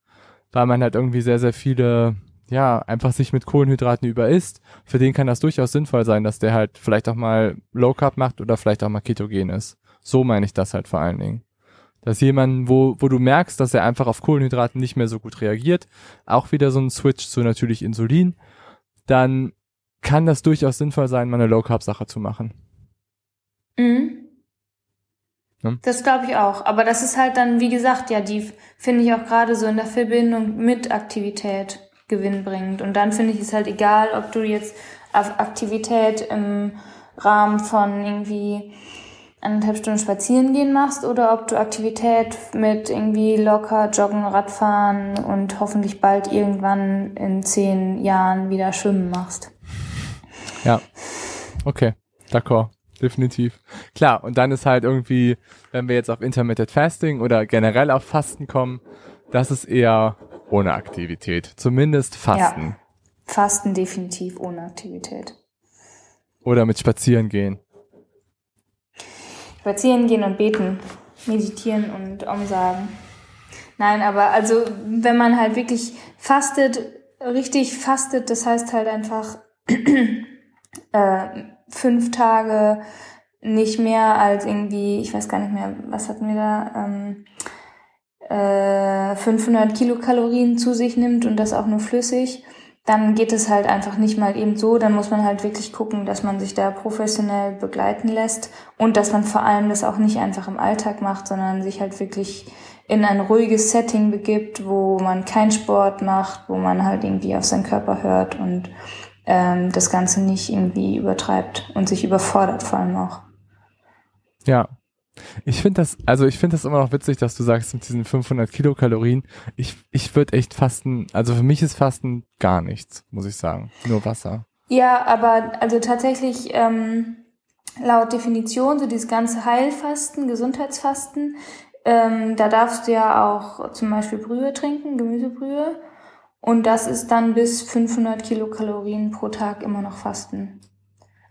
weil man halt irgendwie sehr, sehr viele, ja, einfach sich mit Kohlenhydraten überisst. Für den kann das durchaus sinnvoll sein, dass der halt vielleicht auch mal Low Carb macht oder vielleicht auch mal ketogen ist. So meine ich das halt vor allen Dingen. Dass jemand, wo, wo du merkst, dass er einfach auf Kohlenhydraten nicht mehr so gut reagiert, auch wieder so ein Switch zu natürlich Insulin, dann kann das durchaus sinnvoll sein, mal eine Low Carb Sache zu machen. Mhm. Ja? Das glaube ich auch. Aber das ist halt dann, wie gesagt, ja, die finde ich auch gerade so in der Verbindung mit Aktivität gewinnbringend. Und dann finde ich es halt egal, ob du jetzt auf Aktivität im Rahmen von irgendwie anderthalb Stunden spazieren gehen machst oder ob du Aktivität mit irgendwie locker Joggen, Radfahren und hoffentlich bald irgendwann in zehn Jahren wieder Schwimmen machst. Ja. Okay. D'accord. Definitiv. Klar. Und dann ist halt irgendwie, wenn wir jetzt auf Intermittent Fasting oder generell auf Fasten kommen, das ist eher ohne Aktivität. Zumindest Fasten. Ja. Fasten definitiv ohne Aktivität. Oder mit Spazieren gehen spazieren gehen und beten, meditieren und umsagen. Nein, aber also wenn man halt wirklich fastet, richtig fastet, das heißt halt einfach äh, fünf Tage nicht mehr als irgendwie, ich weiß gar nicht mehr, was hatten wir da, ähm, äh, 500 Kilokalorien zu sich nimmt und das auch nur flüssig dann geht es halt einfach nicht mal eben so. Dann muss man halt wirklich gucken, dass man sich da professionell begleiten lässt und dass man vor allem das auch nicht einfach im Alltag macht, sondern sich halt wirklich in ein ruhiges Setting begibt, wo man keinen Sport macht, wo man halt irgendwie auf seinen Körper hört und ähm, das Ganze nicht irgendwie übertreibt und sich überfordert vor allem auch. Ja, ich finde das, also ich finde das immer noch witzig, dass du sagst mit diesen 500 Kilokalorien. Ich, ich würde echt fasten, also für mich ist Fasten gar nichts, muss ich sagen. Nur Wasser. Ja, aber also tatsächlich ähm, laut Definition, so dieses ganze Heilfasten, Gesundheitsfasten, ähm, da darfst du ja auch zum Beispiel Brühe trinken, Gemüsebrühe. Und das ist dann bis 500 Kilokalorien pro Tag immer noch Fasten.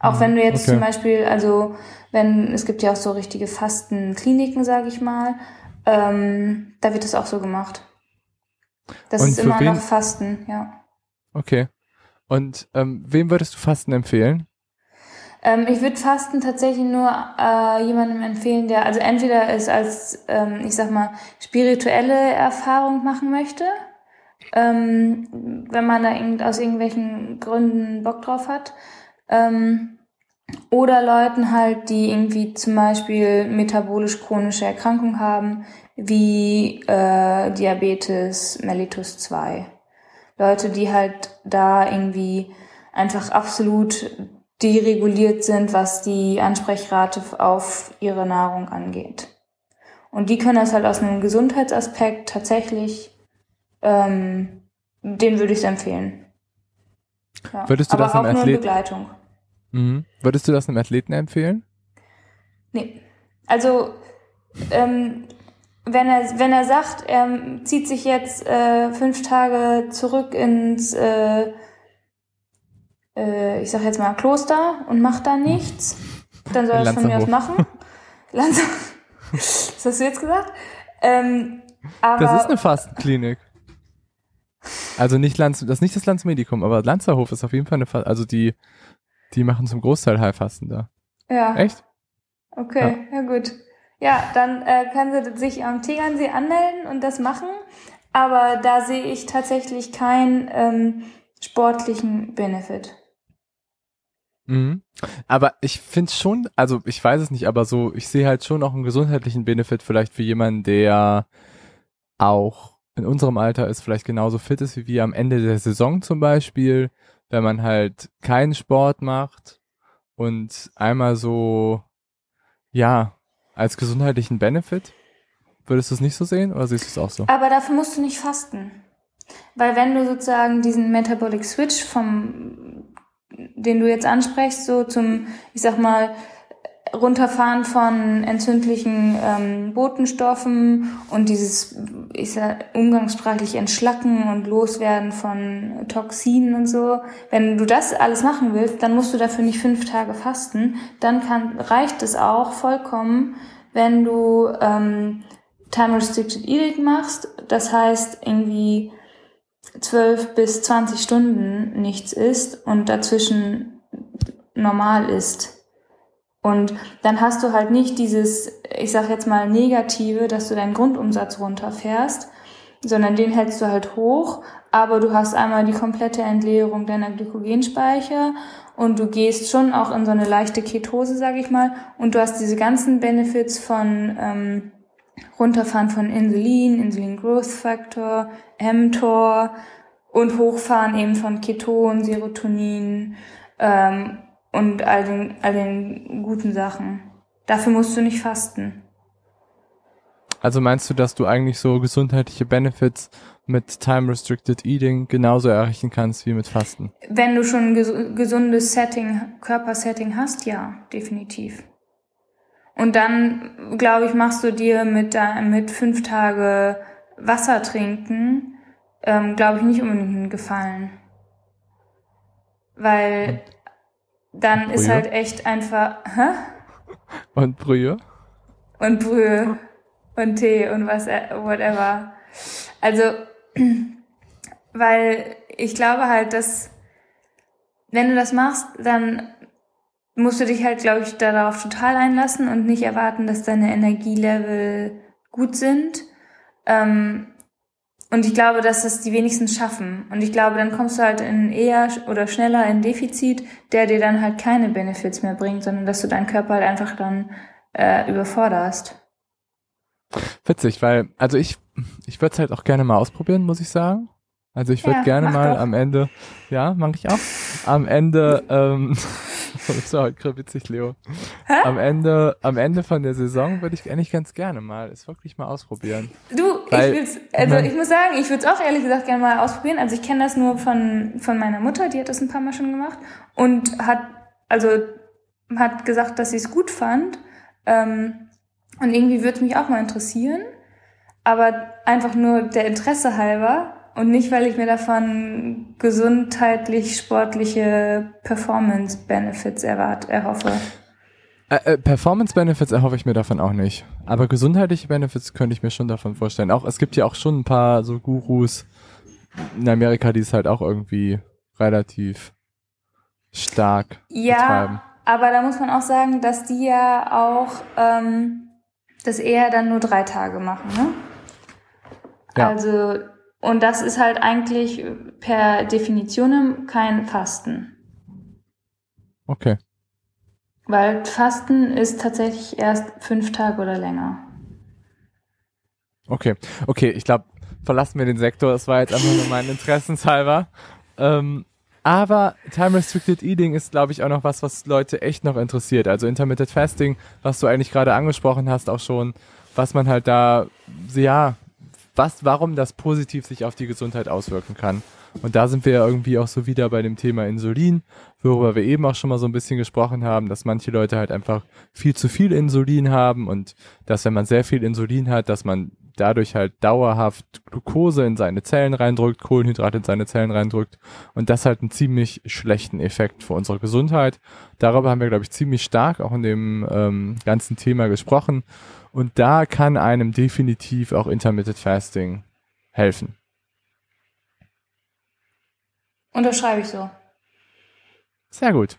Auch mhm. wenn du jetzt okay. zum Beispiel, also wenn, es gibt ja auch so richtige Fastenkliniken, sage ich mal, ähm, da wird es auch so gemacht. Das Und ist immer wen? noch Fasten, ja. Okay. Und ähm, wem würdest du Fasten empfehlen? Ähm, ich würde Fasten tatsächlich nur äh, jemandem empfehlen, der also entweder es als, ähm, ich sag mal, spirituelle Erfahrung machen möchte, ähm, wenn man da aus irgendwelchen Gründen Bock drauf hat, ähm, oder Leuten halt, die irgendwie zum Beispiel metabolisch chronische Erkrankungen haben, wie äh, Diabetes mellitus 2. Leute, die halt da irgendwie einfach absolut dereguliert sind, was die Ansprechrate auf ihre Nahrung angeht. Und die können das halt aus einem Gesundheitsaspekt tatsächlich, ähm, den würde ich empfehlen. Ja. Würdest du Aber das auch einem nur Begleitung. Mhm. Würdest du das einem Athleten empfehlen? Nee. Also, ähm, wenn er, wenn er sagt, er zieht sich jetzt äh, fünf Tage zurück ins, äh, äh, ich sag jetzt mal, Kloster und macht da nichts, dann soll er es von mir aus machen. Lanzer Was hast du jetzt gesagt? Ähm, das ist eine Fastenklinik. Also nicht Lanz, das ist nicht das Landsmedikum, aber Lanzerhof ist auf jeden Fall eine Fasten, also die, die machen zum Großteil Heilfasten da. Ja. Echt? Okay, ja, ja gut. Ja, dann äh, kann sie sich am Tegernsee anmelden und das machen. Aber da sehe ich tatsächlich keinen ähm, sportlichen Benefit. Mhm. Aber ich finde schon, also ich weiß es nicht, aber so, ich sehe halt schon auch einen gesundheitlichen Benefit vielleicht für jemanden, der auch in unserem Alter ist, vielleicht genauso fit ist wie wir am Ende der Saison zum Beispiel, wenn man halt keinen Sport macht und einmal so, ja, als gesundheitlichen Benefit. Würdest du es nicht so sehen oder siehst du es auch so? Aber dafür musst du nicht fasten. Weil wenn du sozusagen diesen Metabolic Switch vom, den du jetzt ansprichst, so zum, ich sag mal, Runterfahren von entzündlichen ähm, Botenstoffen und dieses ich sag, umgangssprachlich Entschlacken und Loswerden von Toxinen und so. Wenn du das alles machen willst, dann musst du dafür nicht fünf Tage fasten. Dann kann, reicht es auch vollkommen, wenn du ähm, Time Restricted Eating machst. Das heißt irgendwie zwölf bis zwanzig Stunden nichts isst und dazwischen normal ist. Und dann hast du halt nicht dieses, ich sag jetzt mal, Negative, dass du deinen Grundumsatz runterfährst, sondern den hältst du halt hoch, aber du hast einmal die komplette Entleerung deiner Glykogenspeicher und du gehst schon auch in so eine leichte Ketose, sag ich mal, und du hast diese ganzen Benefits von ähm, Runterfahren von Insulin, Insulin Growth Factor, mTOR und Hochfahren eben von Keton, Serotonin ähm, und all den, all den guten Sachen. Dafür musst du nicht fasten. Also meinst du, dass du eigentlich so gesundheitliche Benefits mit Time Restricted Eating genauso erreichen kannst wie mit Fasten? Wenn du schon ein gesundes Setting, Körpersetting hast, ja, definitiv. Und dann, glaube ich, machst du dir mit, mit fünf Tage Wasser trinken, ähm, glaube ich, nicht unbedingt einen Gefallen. Weil dann ist halt echt einfach. Hä? Und Brühe? Und Brühe und Tee und was, whatever. Also, weil ich glaube halt, dass wenn du das machst, dann musst du dich halt, glaube ich, darauf total einlassen und nicht erwarten, dass deine Energielevel gut sind. Ähm, und ich glaube, dass das die wenigsten schaffen. Und ich glaube, dann kommst du halt in eher oder schneller in Defizit, der dir dann halt keine Benefits mehr bringt, sondern dass du deinen Körper halt einfach dann äh, überforderst. Witzig, weil, also ich, ich würde es halt auch gerne mal ausprobieren, muss ich sagen. Also ich würde ja, gerne mal doch. am Ende, ja, mache ich auch, am Ende ähm, das war heute witzig, Leo. Hä? Am Ende, am Ende von der Saison würde ich eigentlich ganz gerne mal, es wirklich mal ausprobieren. Du, Weil, ich will's, also ich muss sagen, ich würde es auch ehrlich gesagt gerne mal ausprobieren. Also ich kenne das nur von, von meiner Mutter, die hat das ein paar Mal schon gemacht und hat, also, hat gesagt, dass sie es gut fand. Ähm, und irgendwie würde es mich auch mal interessieren. Aber einfach nur der Interesse halber und nicht, weil ich mir davon gesundheitlich sportliche Performance-Benefits erhoffe. Äh, äh, Performance-Benefits erhoffe ich mir davon auch nicht. Aber gesundheitliche Benefits könnte ich mir schon davon vorstellen. Auch es gibt ja auch schon ein paar so Gurus in Amerika, die es halt auch irgendwie relativ stark ja, betreiben. aber da muss man auch sagen, dass die ja auch ähm, das eher dann nur drei Tage machen, ne? Ja. Also und das ist halt eigentlich per Definition kein Fasten. Okay. Weil Fasten ist tatsächlich erst fünf Tage oder länger. Okay, okay, ich glaube, verlassen wir den Sektor. Das war jetzt einfach nur mein Interessenshalber. Ähm, aber Time Restricted Eating ist, glaube ich, auch noch was, was Leute echt noch interessiert. Also Intermittent Fasting, was du eigentlich gerade angesprochen hast, auch schon, was man halt da, ja, was, warum das positiv sich auf die Gesundheit auswirken kann. Und da sind wir ja irgendwie auch so wieder bei dem Thema Insulin, worüber wir eben auch schon mal so ein bisschen gesprochen haben, dass manche Leute halt einfach viel zu viel Insulin haben und dass wenn man sehr viel Insulin hat, dass man dadurch halt dauerhaft Glucose in seine Zellen reindrückt, Kohlenhydrate in seine Zellen reindrückt und das halt einen ziemlich schlechten Effekt für unsere Gesundheit. Darüber haben wir, glaube ich, ziemlich stark auch in dem ähm, ganzen Thema gesprochen und da kann einem definitiv auch Intermittent Fasting helfen. Unterschreibe ich so. Sehr gut.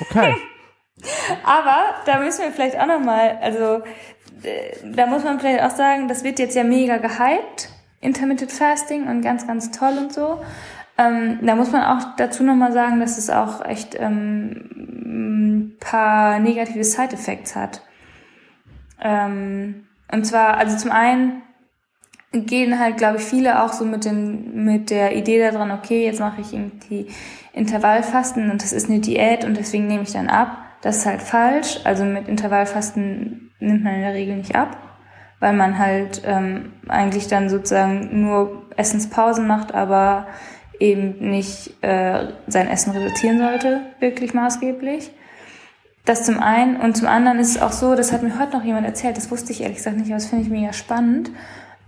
Okay. Aber da müssen wir vielleicht auch nochmal, also äh, da muss man vielleicht auch sagen, das wird jetzt ja mega gehypt, Intermittent Fasting und ganz, ganz toll und so. Ähm, da muss man auch dazu nochmal sagen, dass es auch echt ähm, ein paar negative Side-Effects hat. Ähm, und zwar, also zum einen gehen halt, glaube ich, viele auch so mit, dem, mit der Idee daran, okay, jetzt mache ich irgendwie Intervallfasten und das ist eine Diät und deswegen nehme ich dann ab. Das ist halt falsch. Also mit Intervallfasten nimmt man in der Regel nicht ab, weil man halt ähm, eigentlich dann sozusagen nur Essenspausen macht, aber eben nicht äh, sein Essen reduzieren sollte, wirklich maßgeblich. Das zum einen. Und zum anderen ist es auch so, das hat mir heute noch jemand erzählt, das wusste ich ehrlich gesagt nicht, aber das finde ich mega spannend.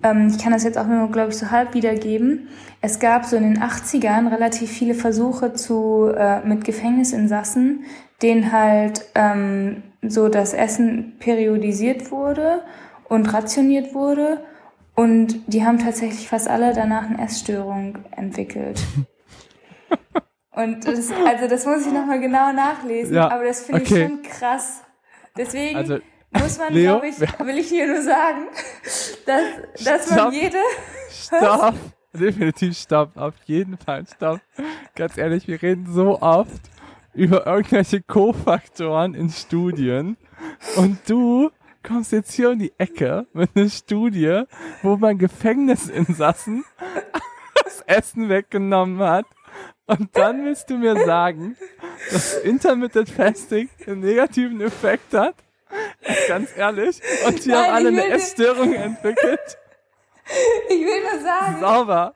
Ähm, ich kann das jetzt auch nur, glaube ich, so halb wiedergeben. Es gab so in den 80ern relativ viele Versuche zu, äh, mit Gefängnisinsassen, denen halt ähm, so das Essen periodisiert wurde und rationiert wurde. Und die haben tatsächlich fast alle danach eine Essstörung entwickelt. Und das, also das muss ich nochmal genau nachlesen, ja, aber das finde okay. ich schon krass. Deswegen also, muss man, glaube ich, will ich hier nur sagen, dass, dass man jede. Stopp! Definitiv stopp, auf jeden Fall stopp. Ganz ehrlich, wir reden so oft über irgendwelche Kofaktoren in Studien und du kommst jetzt hier um die Ecke mit einer Studie, wo man Gefängnisinsassen das Essen weggenommen hat und dann willst du mir sagen, dass Intermittent Fasting einen negativen Effekt hat? Ganz ehrlich. Und die Nein, haben alle eine Essstörung entwickelt. Ich will nur sagen. Sauber.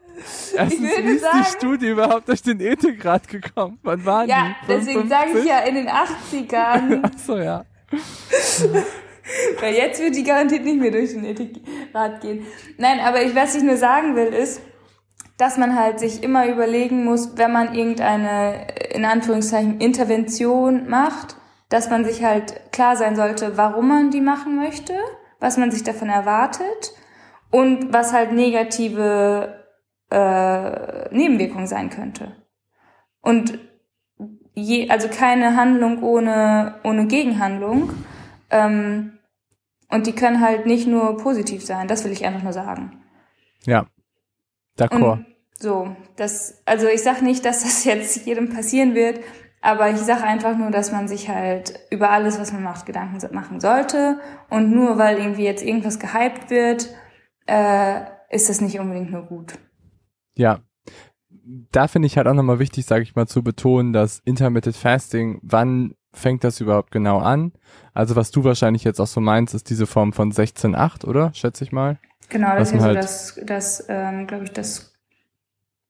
Erstens, wie ist sagen, die Studie überhaupt durch den Ethikrat gekommen? Wann waren ja, die? Ja, deswegen sage ich ja in den 80ern. Ach so, ja. Weil jetzt wird die garantiert nicht mehr durch den Ethikrat gehen. Nein, aber ich, was ich nur sagen will, ist, dass man halt sich immer überlegen muss, wenn man irgendeine, in Anführungszeichen, Intervention macht, dass man sich halt klar sein sollte, warum man die machen möchte, was man sich davon erwartet und was halt negative äh, Nebenwirkungen sein könnte. Und je, also keine Handlung ohne, ohne Gegenhandlung. Ähm, und die können halt nicht nur positiv sein, das will ich einfach nur sagen. Ja, d'accord. So, das, also ich sag nicht, dass das jetzt jedem passieren wird, aber ich sage einfach nur, dass man sich halt über alles, was man macht, Gedanken machen sollte. Und nur weil irgendwie jetzt irgendwas gehypt wird, äh, ist das nicht unbedingt nur gut. Ja. Da finde ich halt auch nochmal wichtig, sage ich mal, zu betonen, dass Intermittent Fasting, wann fängt das überhaupt genau an? Also was du wahrscheinlich jetzt auch so meinst, ist diese Form von 16-8, oder? Schätze ich mal. Genau, das ist halt so das, das ähm, glaube ich, das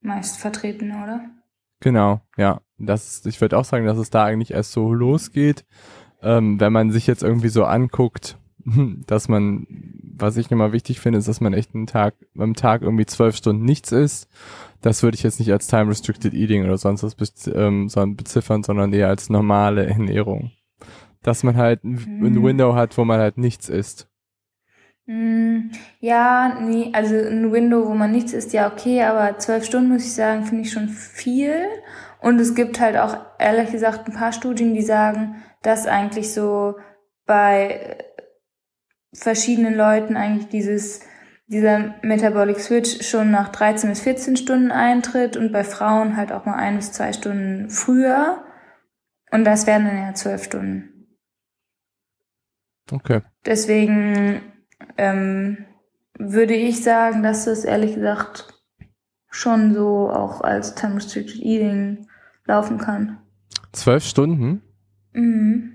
meist vertretene, oder? Genau, ja. Das, ich würde auch sagen, dass es da eigentlich erst so losgeht, ähm, wenn man sich jetzt irgendwie so anguckt, dass man, was ich immer wichtig finde, ist, dass man echt einen Tag, am Tag irgendwie zwölf Stunden nichts isst. Das würde ich jetzt nicht als Time Restricted Eating oder sonst was ähm, beziffern, sondern eher als normale Ernährung. Dass man halt ein, ein mhm. Window hat, wo man halt nichts isst. Mm, ja, nee, also ein Window, wo man nichts isst, ja okay, aber zwölf Stunden muss ich sagen, finde ich schon viel. Und es gibt halt auch ehrlich gesagt ein paar Studien, die sagen, dass eigentlich so bei verschiedenen Leuten eigentlich dieses dieser Metabolic Switch schon nach 13 bis 14 Stunden eintritt und bei Frauen halt auch mal ein bis zwei Stunden früher. Und das wären dann ja zwölf Stunden. Okay. Deswegen ähm, würde ich sagen, dass das ehrlich gesagt schon so auch als Time Restricted Eating laufen kann. Zwölf Stunden? Mhm.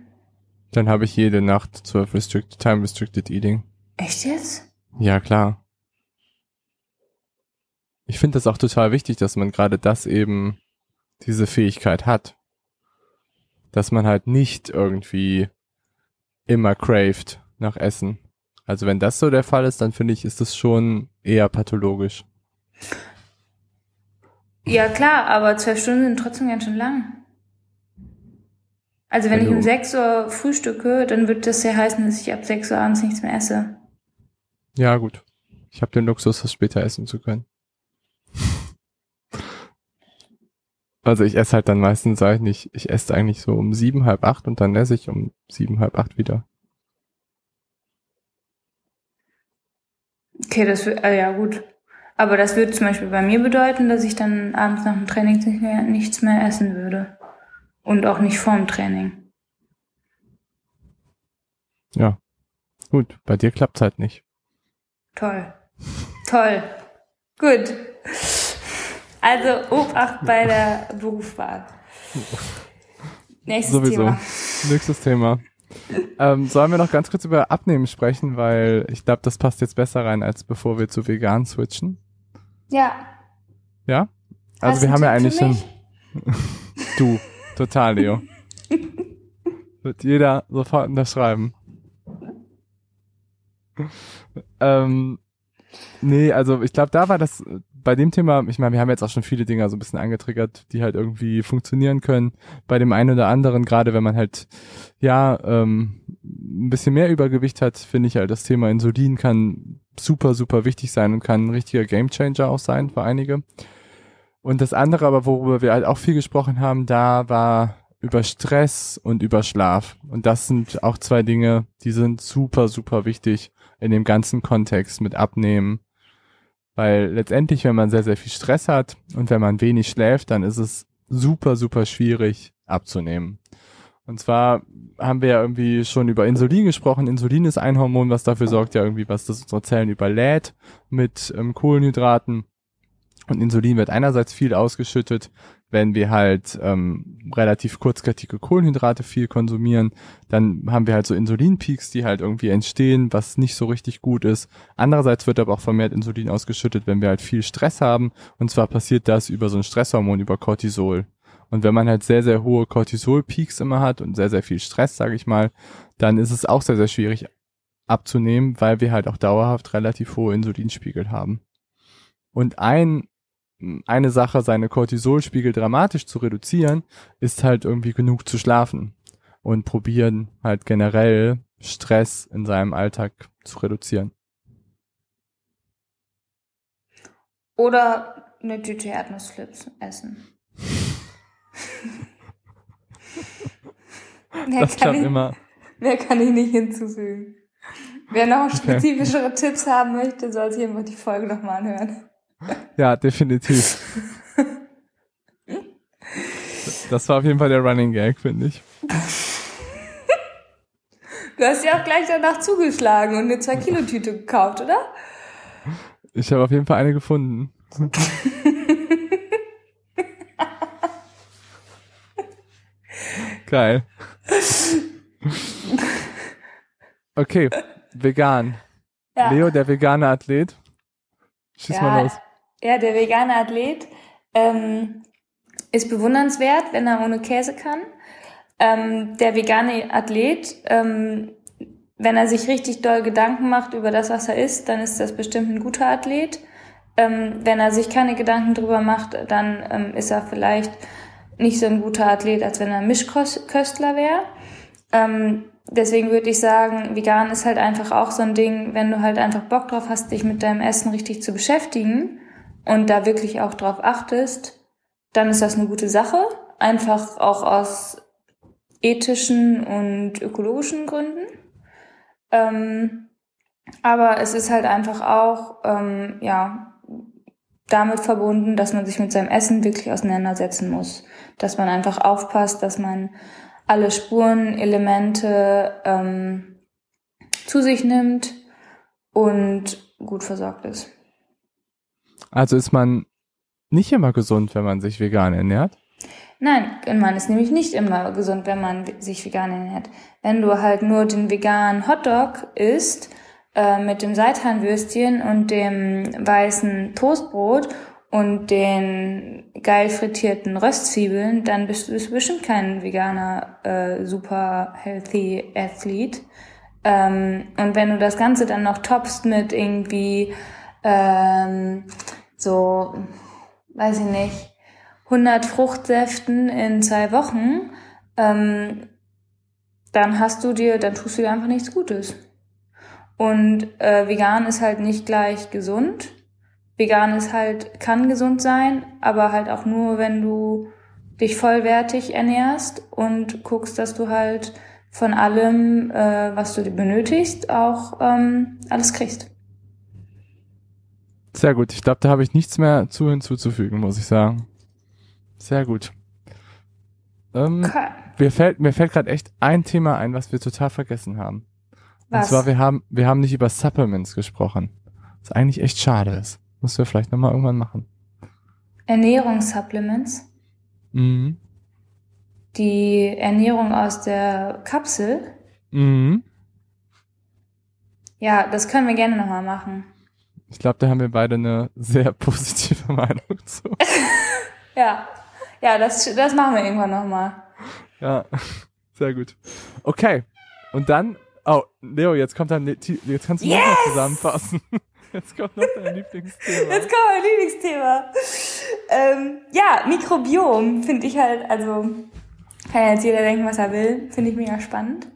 Dann habe ich jede Nacht zwölf Restricted, Time Restricted Eating. Echt jetzt? Ja, klar. ich finde das auch total wichtig, dass man gerade das eben, diese Fähigkeit hat. Dass man halt nicht irgendwie immer craved nach Essen. Also wenn das so der Fall ist, dann finde ich, ist das schon eher pathologisch. Ja, klar, aber zwölf Stunden sind trotzdem ganz schön lang. Also wenn, wenn ich um sechs Uhr frühstücke, dann wird das ja heißen, dass ich ab sechs Uhr abends nichts mehr esse. Ja, gut. Ich habe den Luxus, das später essen zu können. Also ich esse halt dann meistens, sag ich nicht, ich esse eigentlich so um sieben, halb acht und dann esse ich um sieben, halb acht wieder. Okay, das wird, äh, ja gut. Aber das würde zum Beispiel bei mir bedeuten, dass ich dann abends nach dem Training nicht mehr, nichts mehr essen würde. Und auch nicht vorm Training. Ja. Gut, bei dir klappt's halt nicht. Toll. Toll. Gut. Also Obacht bei der Berufswahl. Nächstes Sowieso. Thema. Nächstes Thema. Ähm, sollen wir noch ganz kurz über Abnehmen sprechen, weil ich glaube, das passt jetzt besser rein, als bevor wir zu vegan switchen. Ja. Ja? Also Hast wir haben ja eigentlich schon. du, total, Leo. Wird jeder sofort unterschreiben. ähm, nee, also ich glaube, da war das bei dem Thema, ich meine, wir haben jetzt auch schon viele Dinge so ein bisschen angetriggert, die halt irgendwie funktionieren können. Bei dem einen oder anderen, gerade wenn man halt, ja, ähm, ein bisschen mehr Übergewicht hat, finde ich halt, das Thema Insulin kann super, super wichtig sein und kann ein richtiger Gamechanger auch sein für einige. Und das andere aber, worüber wir halt auch viel gesprochen haben, da war über Stress und über Schlaf. Und das sind auch zwei Dinge, die sind super, super wichtig in dem ganzen Kontext mit Abnehmen weil letztendlich, wenn man sehr, sehr viel Stress hat und wenn man wenig schläft, dann ist es super, super schwierig abzunehmen. Und zwar haben wir ja irgendwie schon über Insulin gesprochen. Insulin ist ein Hormon, was dafür sorgt, ja irgendwie, was das unsere Zellen überlädt mit ähm, Kohlenhydraten. Und Insulin wird einerseits viel ausgeschüttet, wenn wir halt ähm, relativ kurzkettige Kohlenhydrate viel konsumieren, dann haben wir halt so Insulinpeaks, die halt irgendwie entstehen, was nicht so richtig gut ist. Andererseits wird aber auch vermehrt Insulin ausgeschüttet, wenn wir halt viel Stress haben. Und zwar passiert das über so ein Stresshormon, über Cortisol. Und wenn man halt sehr, sehr hohe Cortisol-Peaks immer hat und sehr, sehr viel Stress, sage ich mal, dann ist es auch sehr, sehr schwierig abzunehmen, weil wir halt auch dauerhaft relativ hohe Insulinspiegel haben. Und ein eine Sache, seine Cortisolspiegel dramatisch zu reduzieren, ist halt irgendwie genug zu schlafen und probieren halt generell Stress in seinem Alltag zu reduzieren. Oder eine Tüte Erdnussflips essen. das klappt ich, immer. Mehr kann ich nicht hinzufügen. Wer noch spezifischere okay. Tipps haben möchte, soll sich einfach die Folge nochmal anhören. Ja, definitiv. Das war auf jeden Fall der Running Gag, finde ich. Du hast ja auch gleich danach zugeschlagen und eine 2-Kilo-Tüte gekauft, oder? Ich habe auf jeden Fall eine gefunden. Geil. Okay, vegan. Ja. Leo, der vegane Athlet. Schieß ja, mal los. Ja, der vegane Athlet ähm, ist bewundernswert, wenn er ohne Käse kann. Ähm, der vegane Athlet, ähm, wenn er sich richtig doll Gedanken macht über das, was er isst, dann ist das bestimmt ein guter Athlet. Ähm, wenn er sich keine Gedanken drüber macht, dann ähm, ist er vielleicht nicht so ein guter Athlet, als wenn er ein Mischköstler wäre. Ähm, deswegen würde ich sagen, vegan ist halt einfach auch so ein Ding, wenn du halt einfach Bock drauf hast, dich mit deinem Essen richtig zu beschäftigen, und da wirklich auch drauf achtest, dann ist das eine gute Sache. Einfach auch aus ethischen und ökologischen Gründen. Ähm, aber es ist halt einfach auch, ähm, ja, damit verbunden, dass man sich mit seinem Essen wirklich auseinandersetzen muss. Dass man einfach aufpasst, dass man alle Spurenelemente ähm, zu sich nimmt und gut versorgt ist. Also ist man nicht immer gesund, wenn man sich vegan ernährt? Nein, man ist nämlich nicht immer gesund, wenn man sich vegan ernährt. Wenn du halt nur den veganen Hotdog isst, äh, mit dem Seitanwürstchen und dem weißen Toastbrot und den geil frittierten Röstzwiebeln, dann bist du bestimmt kein veganer, äh, super healthy Athlet. Ähm, und wenn du das Ganze dann noch toppst mit irgendwie ähm, so, weiß ich nicht, 100 Fruchtsäften in zwei Wochen, ähm, dann hast du dir, dann tust du dir einfach nichts Gutes. Und äh, vegan ist halt nicht gleich gesund vegan ist halt, kann gesund sein, aber halt auch nur, wenn du dich vollwertig ernährst und guckst, dass du halt von allem, äh, was du benötigst, auch ähm, alles kriegst. Sehr gut. Ich glaube, da habe ich nichts mehr zu hinzuzufügen, muss ich sagen. Sehr gut. Ähm, okay. Mir fällt, mir fällt gerade echt ein Thema ein, was wir total vergessen haben. Was? Und zwar, wir haben, wir haben nicht über Supplements gesprochen. Was eigentlich echt schade ist. Müssen wir vielleicht nochmal irgendwann machen. Ernährungssupplements. Mhm. Die Ernährung aus der Kapsel. Mhm. Ja, das können wir gerne nochmal machen. Ich glaube, da haben wir beide eine sehr positive Meinung zu. ja, ja, das, das machen wir irgendwann nochmal. Ja, sehr gut. Okay, und dann, oh, Leo, jetzt kommt dann, jetzt kannst du yes! nochmal zusammenfassen. Jetzt kommt noch dein Lieblingsthema. Jetzt kommt mein Lieblingsthema. Ähm, ja, Mikrobiom finde ich halt, also kann jetzt jeder denken, was er will. Finde ich mega spannend.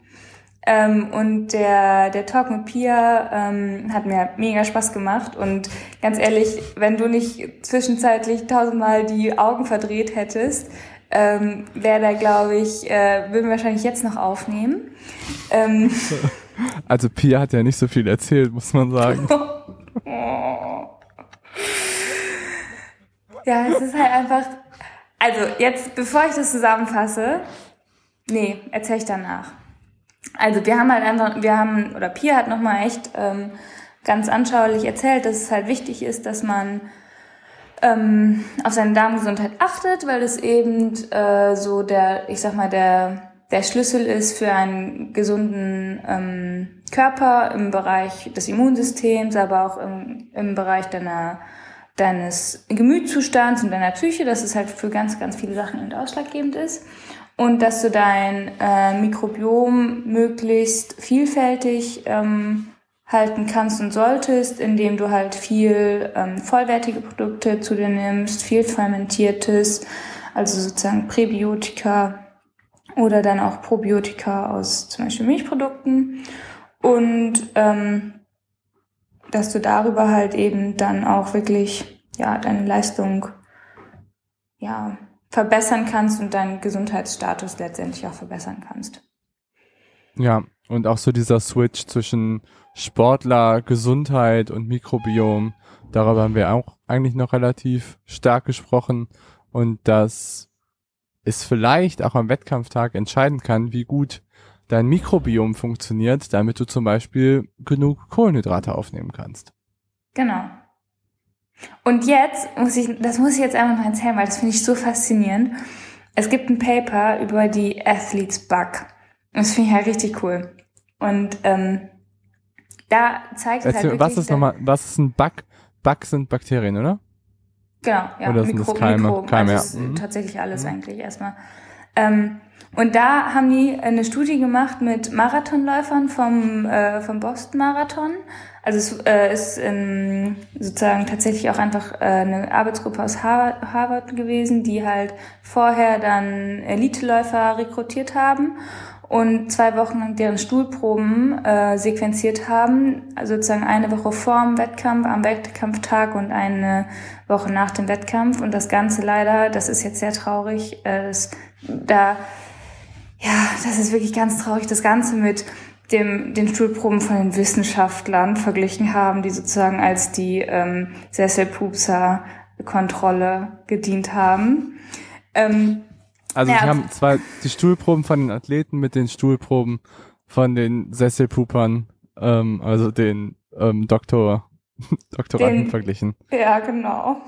Ähm, und der, der Talk mit Pia ähm, hat mir mega Spaß gemacht. Und ganz ehrlich, wenn du nicht zwischenzeitlich tausendmal die Augen verdreht hättest, ähm, wäre da, glaube ich, äh, würden wir wahrscheinlich jetzt noch aufnehmen. Ähm, also Pia hat ja nicht so viel erzählt, muss man sagen. Ja, es ist halt einfach. Also, jetzt, bevor ich das zusammenfasse, nee, erzähl ich danach. Also, wir haben halt einfach, wir haben, oder Pia hat nochmal echt ähm, ganz anschaulich erzählt, dass es halt wichtig ist, dass man ähm, auf seine Darmgesundheit achtet, weil es eben äh, so der, ich sag mal, der der Schlüssel ist für einen gesunden ähm, Körper im Bereich des Immunsystems, aber auch im, im Bereich deiner, deines Gemütszustands und deiner Psyche, dass es halt für ganz, ganz viele Sachen eben ausschlaggebend ist. Und dass du dein äh, Mikrobiom möglichst vielfältig ähm, halten kannst und solltest, indem du halt viel ähm, vollwertige Produkte zu dir nimmst, viel fermentiertes, also sozusagen Präbiotika, oder dann auch Probiotika aus zum Beispiel Milchprodukten. Und ähm, dass du darüber halt eben dann auch wirklich ja deine Leistung ja verbessern kannst und deinen Gesundheitsstatus letztendlich auch verbessern kannst. Ja, und auch so dieser Switch zwischen Sportler, Gesundheit und Mikrobiom, darüber haben wir auch eigentlich noch relativ stark gesprochen und das es vielleicht auch am Wettkampftag entscheiden kann, wie gut dein Mikrobiom funktioniert, damit du zum Beispiel genug Kohlenhydrate aufnehmen kannst. Genau. Und jetzt muss ich, das muss ich jetzt einfach mal erzählen, weil das finde ich so faszinierend. Es gibt ein Paper über die Athletes Bug. Das finde ich halt richtig cool. Und ähm, da zeigt es halt wirklich, was ist nochmal, was ist ein Bug? Bug sind Bakterien, oder? Genau, ja. Oder sind Mikro, das Keime? Mikro, Keime also ja. Mhm. tatsächlich alles mhm. eigentlich erstmal. Ähm, und da haben die eine Studie gemacht mit Marathonläufern vom, äh, vom Boston Marathon. Also es äh, ist ähm, sozusagen tatsächlich auch einfach äh, eine Arbeitsgruppe aus Harvard, Harvard gewesen, die halt vorher dann Eliteläufer rekrutiert haben und zwei Wochen lang deren Stuhlproben äh, sequenziert haben, also sozusagen eine Woche vor dem Wettkampf, am Wettkampftag und eine Woche nach dem Wettkampf. Und das Ganze leider, das ist jetzt sehr traurig, äh, das, da, ja, das ist wirklich ganz traurig, das Ganze mit dem, den Stuhlproben von den Wissenschaftlern verglichen haben, die sozusagen als die ähm, Sesselpupser-Kontrolle gedient haben. Ähm, also ja. sie haben zwar die Stuhlproben von den Athleten mit den Stuhlproben von den Sesselpupern, ähm, also den ähm, Doktor, Doktoranden den, verglichen. Ja, genau.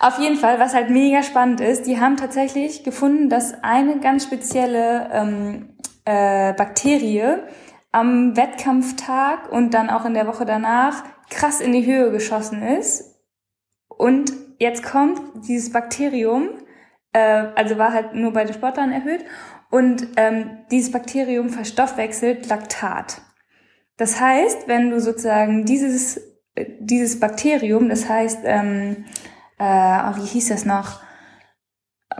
Auf jeden Fall, was halt mega spannend ist, die haben tatsächlich gefunden, dass eine ganz spezielle ähm, äh, Bakterie am Wettkampftag und dann auch in der Woche danach krass in die Höhe geschossen ist Und jetzt kommt dieses Bakterium, äh, also war halt nur bei den Sportlern erhöht, und ähm, dieses Bakterium verstoffwechselt Laktat. Das heißt, wenn du sozusagen dieses, äh, dieses Bakterium, das heißt, ähm, äh, oh, wie hieß das noch?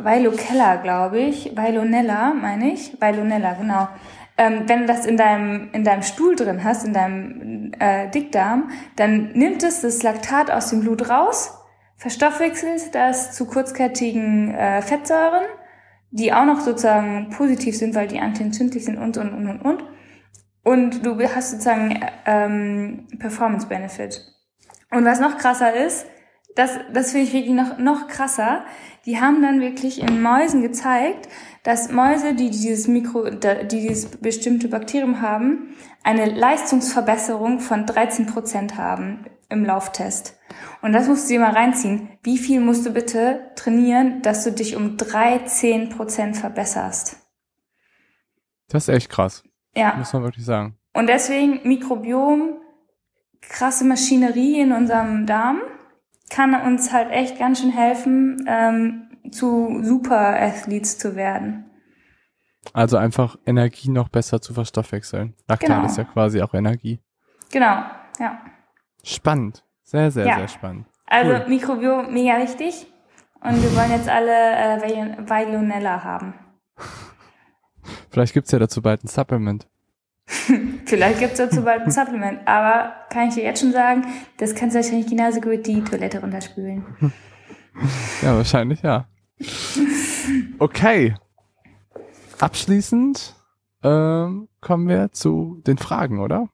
Veilocella, glaube ich, Veilonella, meine ich, Veilonella, genau. Ähm, wenn du das in deinem, in deinem Stuhl drin hast, in deinem äh, Dickdarm, dann nimmt es das Laktat aus dem Blut raus, verstoffwechselt das zu kurzkettigen äh, Fettsäuren, die auch noch sozusagen positiv sind, weil die antientzündlich sind und, und, und, und, und. Und du hast sozusagen ähm, Performance Benefit. Und was noch krasser ist, das, das finde ich wirklich noch, noch krasser. Die haben dann wirklich in Mäusen gezeigt, dass Mäuse, die dieses Mikro, die dieses bestimmte Bakterium haben, eine Leistungsverbesserung von 13 Prozent haben im Lauftest. Und das musst du dir mal reinziehen. Wie viel musst du bitte trainieren, dass du dich um 13 Prozent verbesserst? Das ist echt krass. Ja. Muss man wirklich sagen. Und deswegen Mikrobiom, krasse Maschinerie in unserem Darm, kann uns halt echt ganz schön helfen, ähm, zu Super-Athletes zu werden. Also einfach Energie noch besser zu verstoffwechseln. Laktat Genau. ist ja quasi auch Energie. Genau, ja. Spannend. Sehr, sehr, Ja. sehr spannend. Also Cool. Mikrobiom mega wichtig. Und wir wollen jetzt alle äh, Veil- Veilonella haben. Vielleicht gibt's ja dazu bald ein Supplement. Vielleicht gibt's dazu bald ein Supplement, aber kann ich dir jetzt schon sagen, das kannst du wahrscheinlich genauso gut die Toilette runterspülen. Ja, wahrscheinlich ja. Okay. Abschließend ähm, kommen wir zu den Fragen, oder?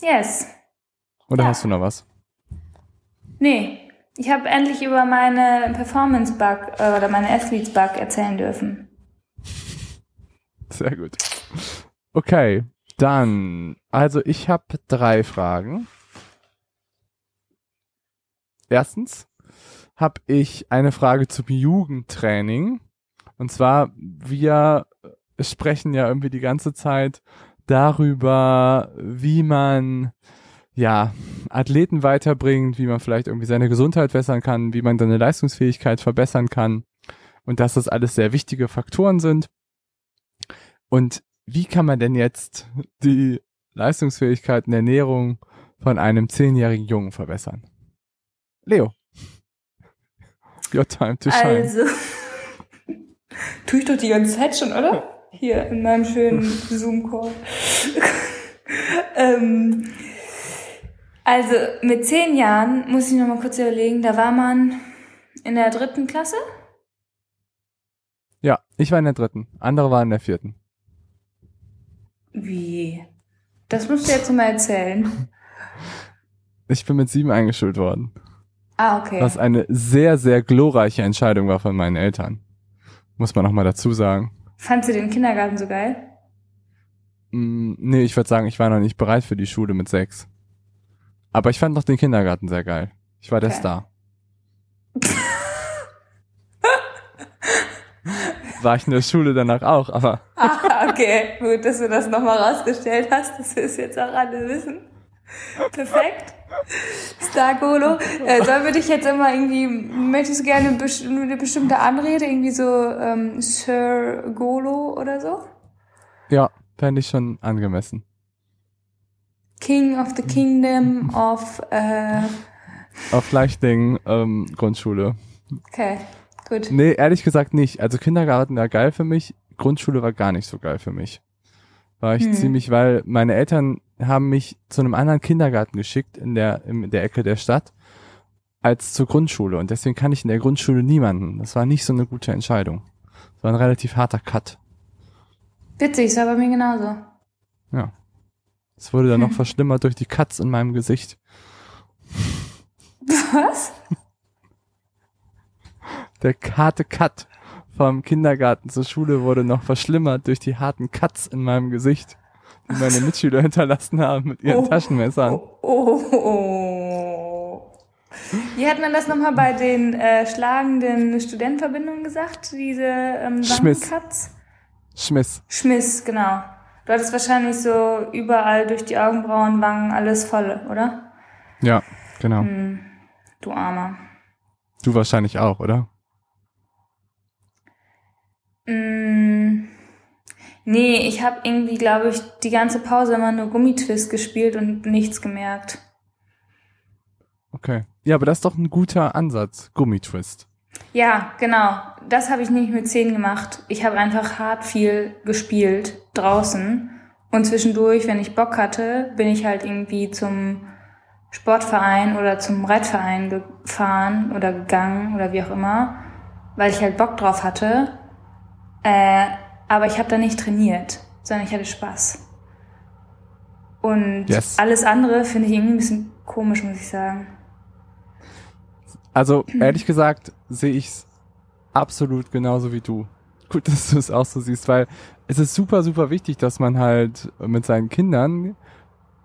Yes. Oder Ja. hast du noch was? Nee, ich habe endlich über meine Performance-Bug äh, oder meine Athletes-Bug erzählen dürfen. Sehr gut. Okay, dann, also ich habe drei Fragen. Erstens habe ich eine Frage zum Jugendtraining. Und zwar, wir sprechen ja irgendwie die ganze Zeit darüber, wie man ja Athleten weiterbringt, wie man vielleicht irgendwie seine Gesundheit bessern kann, wie man seine Leistungsfähigkeit verbessern kann und dass das alles sehr wichtige Faktoren sind. Und wie kann man denn jetzt die Leistungsfähigkeit und Ernährung von einem zehnjährigen Jungen verbessern? Leo. Your time to shine. Also, tue ich doch die ganze Zeit schon, oder? Hier in meinem schönen Zoom-Call. ähm, also, mit zehn Jahren, muss ich noch mal kurz überlegen, da war man in der dritten Klasse? Ja, ich war in der dritten. Andere waren in der vierten. Wie? Das musst du jetzt mal erzählen. Ich bin mit sieben eingeschult worden. Ah, okay. Was eine sehr, sehr glorreiche Entscheidung war von meinen Eltern. Muss man nochmal dazu sagen. Fandst du den Kindergarten so geil? Mm, nee, ich würde sagen, ich war noch nicht bereit für die Schule mit sechs. Aber ich fand noch den Kindergarten sehr geil. Ich war der Okay. Star. war ich in der Schule danach auch, aber Ah, okay. Gut, dass du das nochmal rausgestellt hast, dass wir es jetzt auch alle wissen. Perfekt. Star Golo. Äh, sollen wir dich jetzt immer irgendwie, möchtest du gerne eine bestimmte Anrede, irgendwie so ähm, Sir Golo oder so? ja, fände ich schon angemessen. King of the Kingdom of, äh, Auf Leichting, ähm, Grundschule. okay, gut. Nee, ehrlich gesagt nicht. Also Kindergarten war geil für mich, Grundschule war gar nicht so geil für mich. War ich Hm. ziemlich, weil meine Eltern haben mich zu einem anderen Kindergarten geschickt in der, in der Ecke der Stadt als zur Grundschule. Und deswegen kann ich in der Grundschule niemanden. Das war nicht so eine gute Entscheidung. Das war ein relativ harter Cut. Witzig, ist aber bei mir genauso. Ja. Es wurde dann noch Hm. verschlimmert durch die Cuts in meinem Gesicht. Was? Der harte Cut vom Kindergarten zur Schule wurde noch verschlimmert durch die harten Cuts in meinem Gesicht, die meine Mitschüler hinterlassen haben mit ihren Oh. Taschenmessern. Oh, oh, oh. Wie hat man das nochmal bei den äh, schlagenden Studentenverbindungen gesagt? Diese ähm, Schmiss. Schmiss. Schmiss, genau. Du hattest wahrscheinlich so überall durch die Augenbrauen, Wangen, alles voll, oder? Ja, genau. Hm. du Armer. Du wahrscheinlich auch, oder? Mm, nee, ich habe irgendwie, glaube ich, die ganze Pause immer nur Gummitwist gespielt und nichts gemerkt. Okay. Ja, aber das ist doch ein guter Ansatz, Gummitwist. Ja, genau. Das habe ich nicht mit zehn gemacht. Ich habe einfach hart viel gespielt draußen. Und zwischendurch, wenn ich Bock hatte, bin ich halt irgendwie zum Sportverein oder zum Reitverein gefahren oder gegangen oder wie auch immer, weil ich halt Bock drauf hatte. Äh, aber ich habe da nicht trainiert, sondern ich hatte Spaß. Und yes. alles andere finde ich irgendwie ein bisschen komisch, muss ich sagen. Also ehrlich gesagt sehe ich es absolut genauso wie du. Gut, dass du es auch so siehst, weil es ist super, super wichtig, dass man halt mit seinen Kindern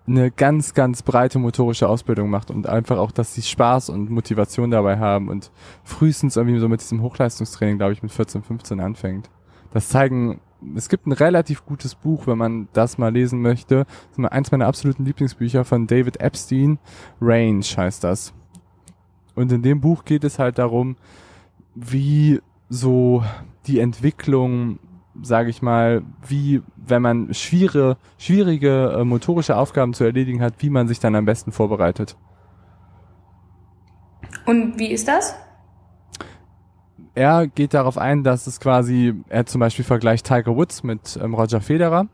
eine ganz, ganz breite motorische Ausbildung macht und einfach auch, dass sie Spaß und Motivation dabei haben und frühestens irgendwie so mit diesem Hochleistungstraining, glaube ich, mit 14, 15 anfängt. Das zeigen, es gibt ein relativ gutes Buch, wenn man das mal lesen möchte. Das ist eins meiner absoluten Lieblingsbücher von David Epstein. Range heißt das. Und in dem Buch geht es halt darum, wie so die Entwicklung sage ich mal, wie, wenn man schwierige, schwierige äh, motorische Aufgaben zu erledigen hat, wie man sich dann am besten vorbereitet. Und wie ist das? Er geht darauf ein, dass es quasi, er zum Beispiel vergleicht Tiger Woods mit ähm, Roger Federer.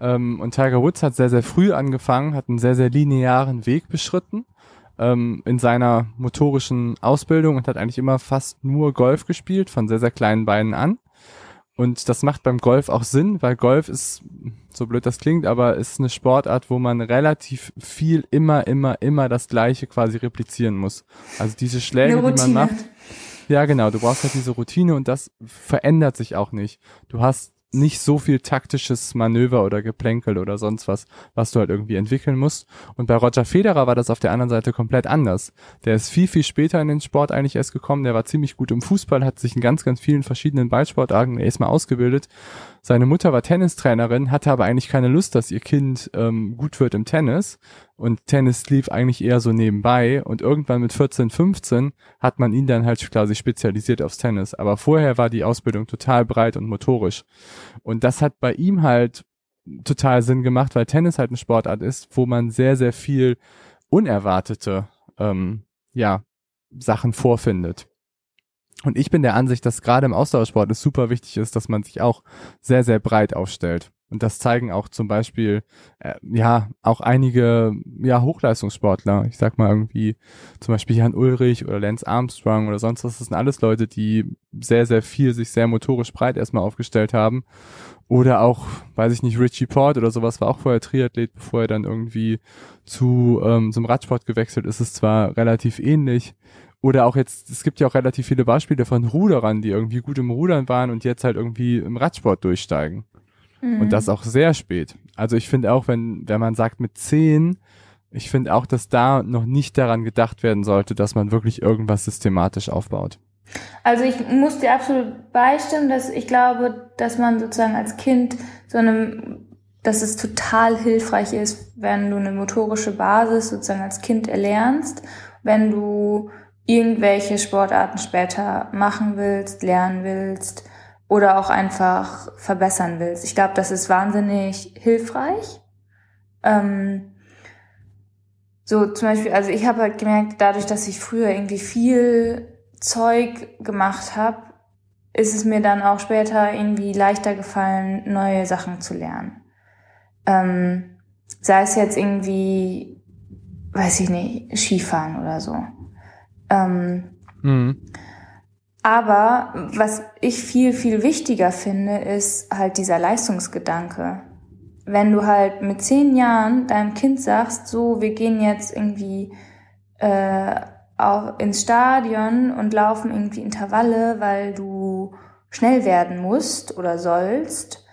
Ähm, und Tiger Woods hat sehr, sehr früh angefangen, hat einen sehr, sehr linearen Weg beschritten ähm, in seiner motorischen Ausbildung und hat eigentlich immer fast nur Golf gespielt, von sehr, sehr kleinen Beinen an. Und das macht beim Golf auch Sinn, weil Golf ist, so blöd das klingt, aber ist eine Sportart, wo man relativ viel immer, immer, immer das Gleiche quasi replizieren muss. Also diese Schläge, die man macht. Ja, genau. Du brauchst halt diese Routine und das verändert sich auch nicht. Du hast nicht so viel taktisches Manöver oder Geplänkel oder sonst was, was du halt irgendwie entwickeln musst. Und bei Roger Federer war das auf der anderen Seite komplett anders. Der ist viel, viel später in den Sport eigentlich erst gekommen. Der war ziemlich gut im Fußball, hat sich in ganz, ganz vielen verschiedenen Ballsportarten erstmal ausgebildet seine Mutter war Tennistrainerin, hatte aber eigentlich keine Lust, dass ihr Kind ähm, gut wird im Tennis. Und Tennis lief eigentlich eher so nebenbei. Und irgendwann mit 14, 15 hat man ihn dann halt quasi spezialisiert aufs Tennis. Aber vorher war die Ausbildung total breit und motorisch. Und das hat bei ihm halt total Sinn gemacht, weil Tennis halt eine Sportart ist, wo man sehr, sehr viel unerwartete ähm, ja, Sachen vorfindet. Und ich bin der Ansicht, dass gerade im Ausdauersport es super wichtig ist, dass man sich auch sehr, sehr breit aufstellt. Und das zeigen auch zum Beispiel, äh, ja, auch einige, ja, Hochleistungssportler. Ich sag mal irgendwie, zum Beispiel Jan Ulrich oder Lance Armstrong oder sonst was. Das sind alles Leute, die sehr, sehr viel sich sehr motorisch breit erstmal aufgestellt haben. Oder auch, weiß ich nicht, Richie Port oder sowas war auch vorher Triathlet, bevor er dann irgendwie zu ähm, zum Radsport gewechselt ist. Es zwar relativ ähnlich, oder auch jetzt, es gibt ja auch relativ viele Beispiele von Ruderern, die irgendwie gut im Rudern waren und jetzt halt irgendwie im Radsport durchsteigen. Mhm. Und das auch sehr spät. Also ich finde auch, wenn, wenn man sagt mit zehn, ich finde auch, dass da noch nicht daran gedacht werden sollte, dass man wirklich irgendwas systematisch aufbaut. Also ich muss dir absolut beistimmen, dass ich glaube, dass man sozusagen als Kind so eine, dass es total hilfreich ist, wenn du eine motorische Basis sozusagen als Kind erlernst, wenn du irgendwelche Sportarten später machen willst, lernen willst oder auch einfach verbessern willst. Ich glaube, das ist wahnsinnig hilfreich. Ähm, so zum Beispiel, also ich habe halt gemerkt, dadurch, dass ich früher irgendwie viel Zeug gemacht habe, ist es mir dann auch später irgendwie leichter gefallen, neue Sachen zu lernen. Ähm, sei es jetzt irgendwie, weiß ich nicht, Skifahren oder so. Ähm, mhm. Aber was ich viel, viel wichtiger finde, ist halt dieser Leistungsgedanke. Wenn du halt mit zehn Jahren deinem Kind sagst, so, wir gehen jetzt irgendwie äh, auch ins Stadion und laufen irgendwie Intervalle, weil du schnell werden musst oder sollst,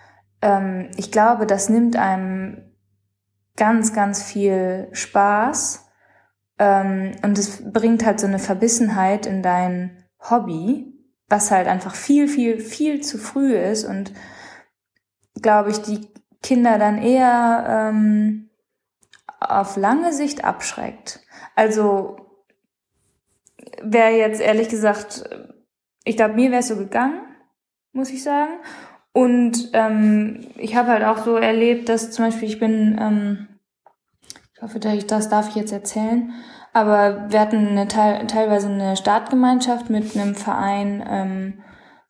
ähm, ich glaube, das nimmt einem ganz, ganz viel Spaß ähm, und es bringt halt so eine Verbissenheit in dein Hobby, was halt einfach viel, viel, viel zu früh ist und glaube ich, die Kinder dann eher ähm, auf lange Sicht abschreckt. Also wäre jetzt ehrlich gesagt, ich glaube, mir wäre es so gegangen, muss ich sagen. Und ähm, ich habe halt auch so erlebt, dass zum Beispiel ich bin, ähm, ich hoffe, das darf ich jetzt erzählen, aber wir hatten eine, teilweise eine Startgemeinschaft mit einem Verein ähm,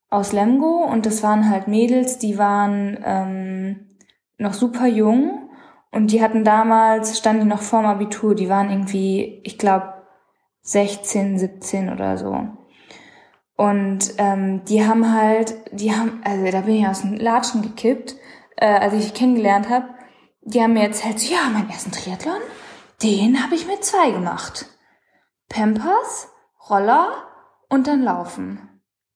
aus Lemgo und das waren halt Mädels, die waren ähm, noch super jung und die hatten damals, standen die noch vorm Abitur, die waren irgendwie, ich glaube, 16, 17 oder so. Und ähm, die haben halt, die haben, also da bin ich aus dem Latschen gekippt, äh, als ich kennengelernt habe. Die haben mir erzählt, so, ja, meinen ersten Triathlon, den habe ich mit zwei gemacht. Pampers, Roller und dann Laufen.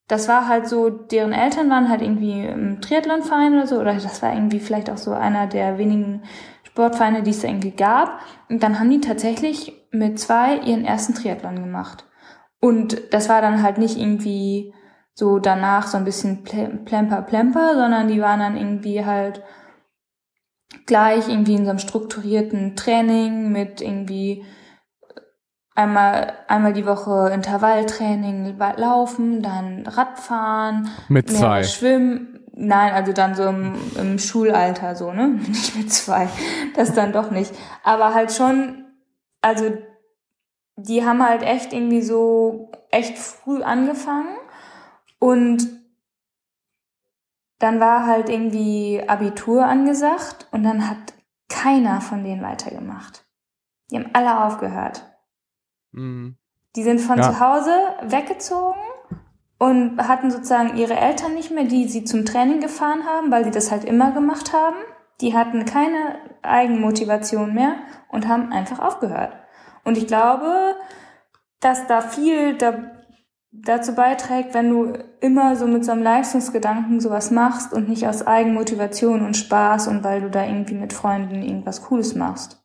Das war halt so, deren Eltern waren halt irgendwie im Triathlonverein oder so, oder das war irgendwie vielleicht auch so einer der wenigen Sportvereine, die es irgendwie gab. Und dann haben die tatsächlich mit zwei ihren ersten Triathlon gemacht. Und das war dann halt nicht irgendwie so danach so ein bisschen plemper plemper, sondern die waren dann irgendwie halt gleich irgendwie in so einem strukturierten Training mit irgendwie einmal einmal die Woche Intervalltraining laufen, dann Radfahren, mit zwei Schwimmen. Nein, also dann so im, im Schulalter so, ne? Nicht mit zwei. Das dann doch nicht. Aber halt schon, also die haben halt echt irgendwie so echt früh angefangen und dann war halt irgendwie Abitur angesagt und dann hat keiner von denen weitergemacht. Die haben alle aufgehört. Mhm. Die sind von ja. zu Hause weggezogen und hatten sozusagen ihre Eltern nicht mehr, die sie zum Training gefahren haben, weil sie das halt immer gemacht haben. Die hatten keine Eigenmotivation mehr und haben einfach aufgehört. Und ich glaube, dass da viel da, dazu beiträgt, wenn du immer so mit so einem Leistungsgedanken sowas machst und nicht aus Eigenmotivation und Spaß und weil du da irgendwie mit Freunden irgendwas Cooles machst.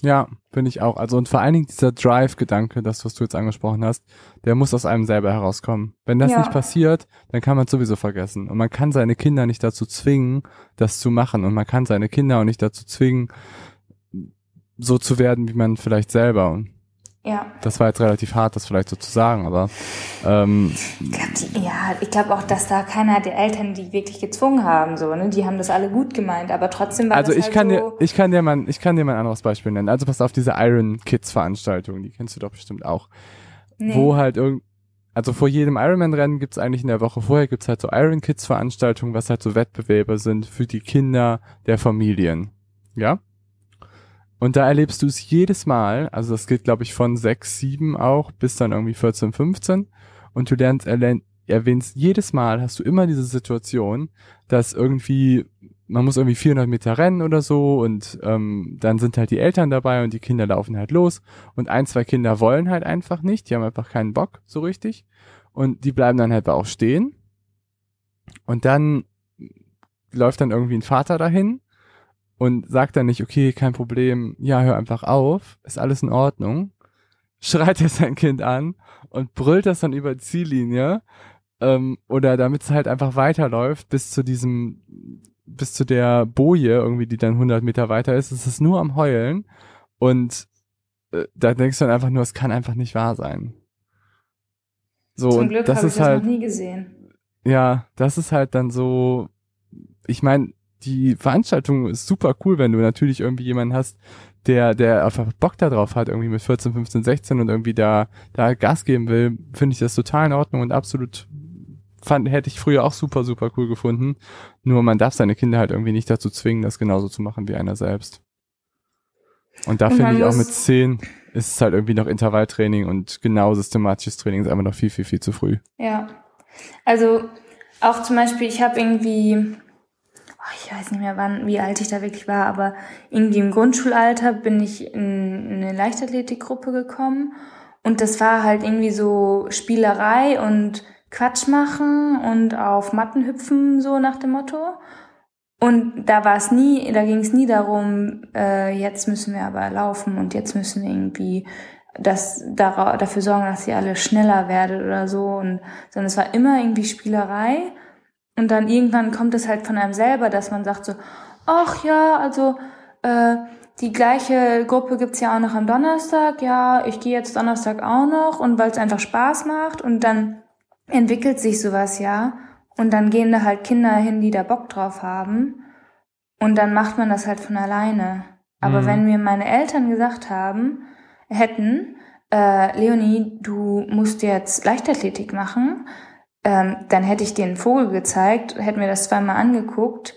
Ja, finde ich auch. Also und vor allen Dingen dieser Drive-Gedanke, das, was du jetzt angesprochen hast, der muss aus einem selber herauskommen. Wenn das ja. nicht passiert, dann kann man sowieso vergessen. Und man kann seine Kinder nicht dazu zwingen, das zu machen. Und man kann seine Kinder auch nicht dazu zwingen, so zu werden, wie man vielleicht selber. Ja. Das war jetzt relativ hart, das vielleicht so zu sagen, aber ähm, ja, ich glaube auch, dass da keiner der Eltern die wirklich gezwungen haben, so, ne? Die haben das alle gut gemeint, aber trotzdem war also das ich halt kann so dir, ich kann dir mal, ich kann dir mal ein anderes Beispiel nennen. Also pass auf diese Iron Kids Veranstaltung, die kennst du doch bestimmt auch, nee. wo halt irgend also vor jedem Ironman-Rennen gibt's eigentlich in der Woche vorher gibt's halt so Iron Kids Veranstaltungen, was halt so Wettbewerbe sind für die Kinder der Familien. Ja? Und da erlebst du es jedes Mal, also das geht, glaube ich, von 6, 7 auch bis dann irgendwie 14, 15. Und du lernst, erwähnst jedes Mal, hast du immer diese Situation, dass irgendwie, man muss irgendwie 400 Meter rennen oder so und ähm, dann sind halt die Eltern dabei und die Kinder laufen halt los und ein, zwei Kinder wollen halt einfach nicht, die haben einfach keinen Bock so richtig und die bleiben dann halt auch stehen. Und dann läuft dann irgendwie ein Vater dahin und sagt dann nicht, okay, kein Problem, ja, hör einfach auf, ist alles in Ordnung, schreit er sein Kind an und brüllt das dann über die Ziellinie ähm, oder damit es halt einfach weiterläuft bis zu diesem, bis zu der Boje irgendwie, die dann 100 Meter weiter ist, es ist nur am Heulen und äh, da denkst du dann einfach nur, es kann einfach nicht wahr sein. So, Zum Glück habe ich das halt, noch nie gesehen. Ja, das ist halt dann so, ich meine, die Veranstaltung ist super cool, wenn du natürlich irgendwie jemanden hast, der, der einfach Bock darauf hat, irgendwie mit 14, 15, 16 und irgendwie da, da Gas geben will, finde ich das total in Ordnung und absolut fand, hätte ich früher auch super, super cool gefunden. Nur man darf seine Kinder halt irgendwie nicht dazu zwingen, das genauso zu machen wie einer selbst. Und da finde ich auch mit 10 ist es halt irgendwie noch Intervalltraining und genau systematisches Training ist einfach noch viel, viel, viel zu früh. Ja. Also auch zum Beispiel, ich habe irgendwie ich weiß nicht mehr wann, wie alt ich da wirklich war, aber irgendwie im Grundschulalter bin ich in eine Leichtathletikgruppe gekommen und das war halt irgendwie so Spielerei und Quatsch machen und auf Matten hüpfen, so nach dem Motto. Und da war es nie, da ging es nie darum, äh, jetzt müssen wir aber laufen und jetzt müssen wir irgendwie das dafür sorgen, dass ihr alle schneller werdet oder so. Und, sondern es war immer irgendwie Spielerei. Und dann irgendwann kommt es halt von einem selber, dass man sagt so, ach ja, also äh, die gleiche Gruppe gibt's ja auch noch am Donnerstag. Ja, ich gehe jetzt Donnerstag auch noch und weil es einfach Spaß macht und dann entwickelt sich sowas ja. Und dann gehen da halt Kinder hin, die da Bock drauf haben. Und dann macht man das halt von alleine. Aber Mhm. wenn mir meine Eltern gesagt haben, hätten, äh, Leonie, du musst jetzt Leichtathletik machen, ähm, dann hätte ich dir einen Vogel gezeigt, hätte mir das zweimal angeguckt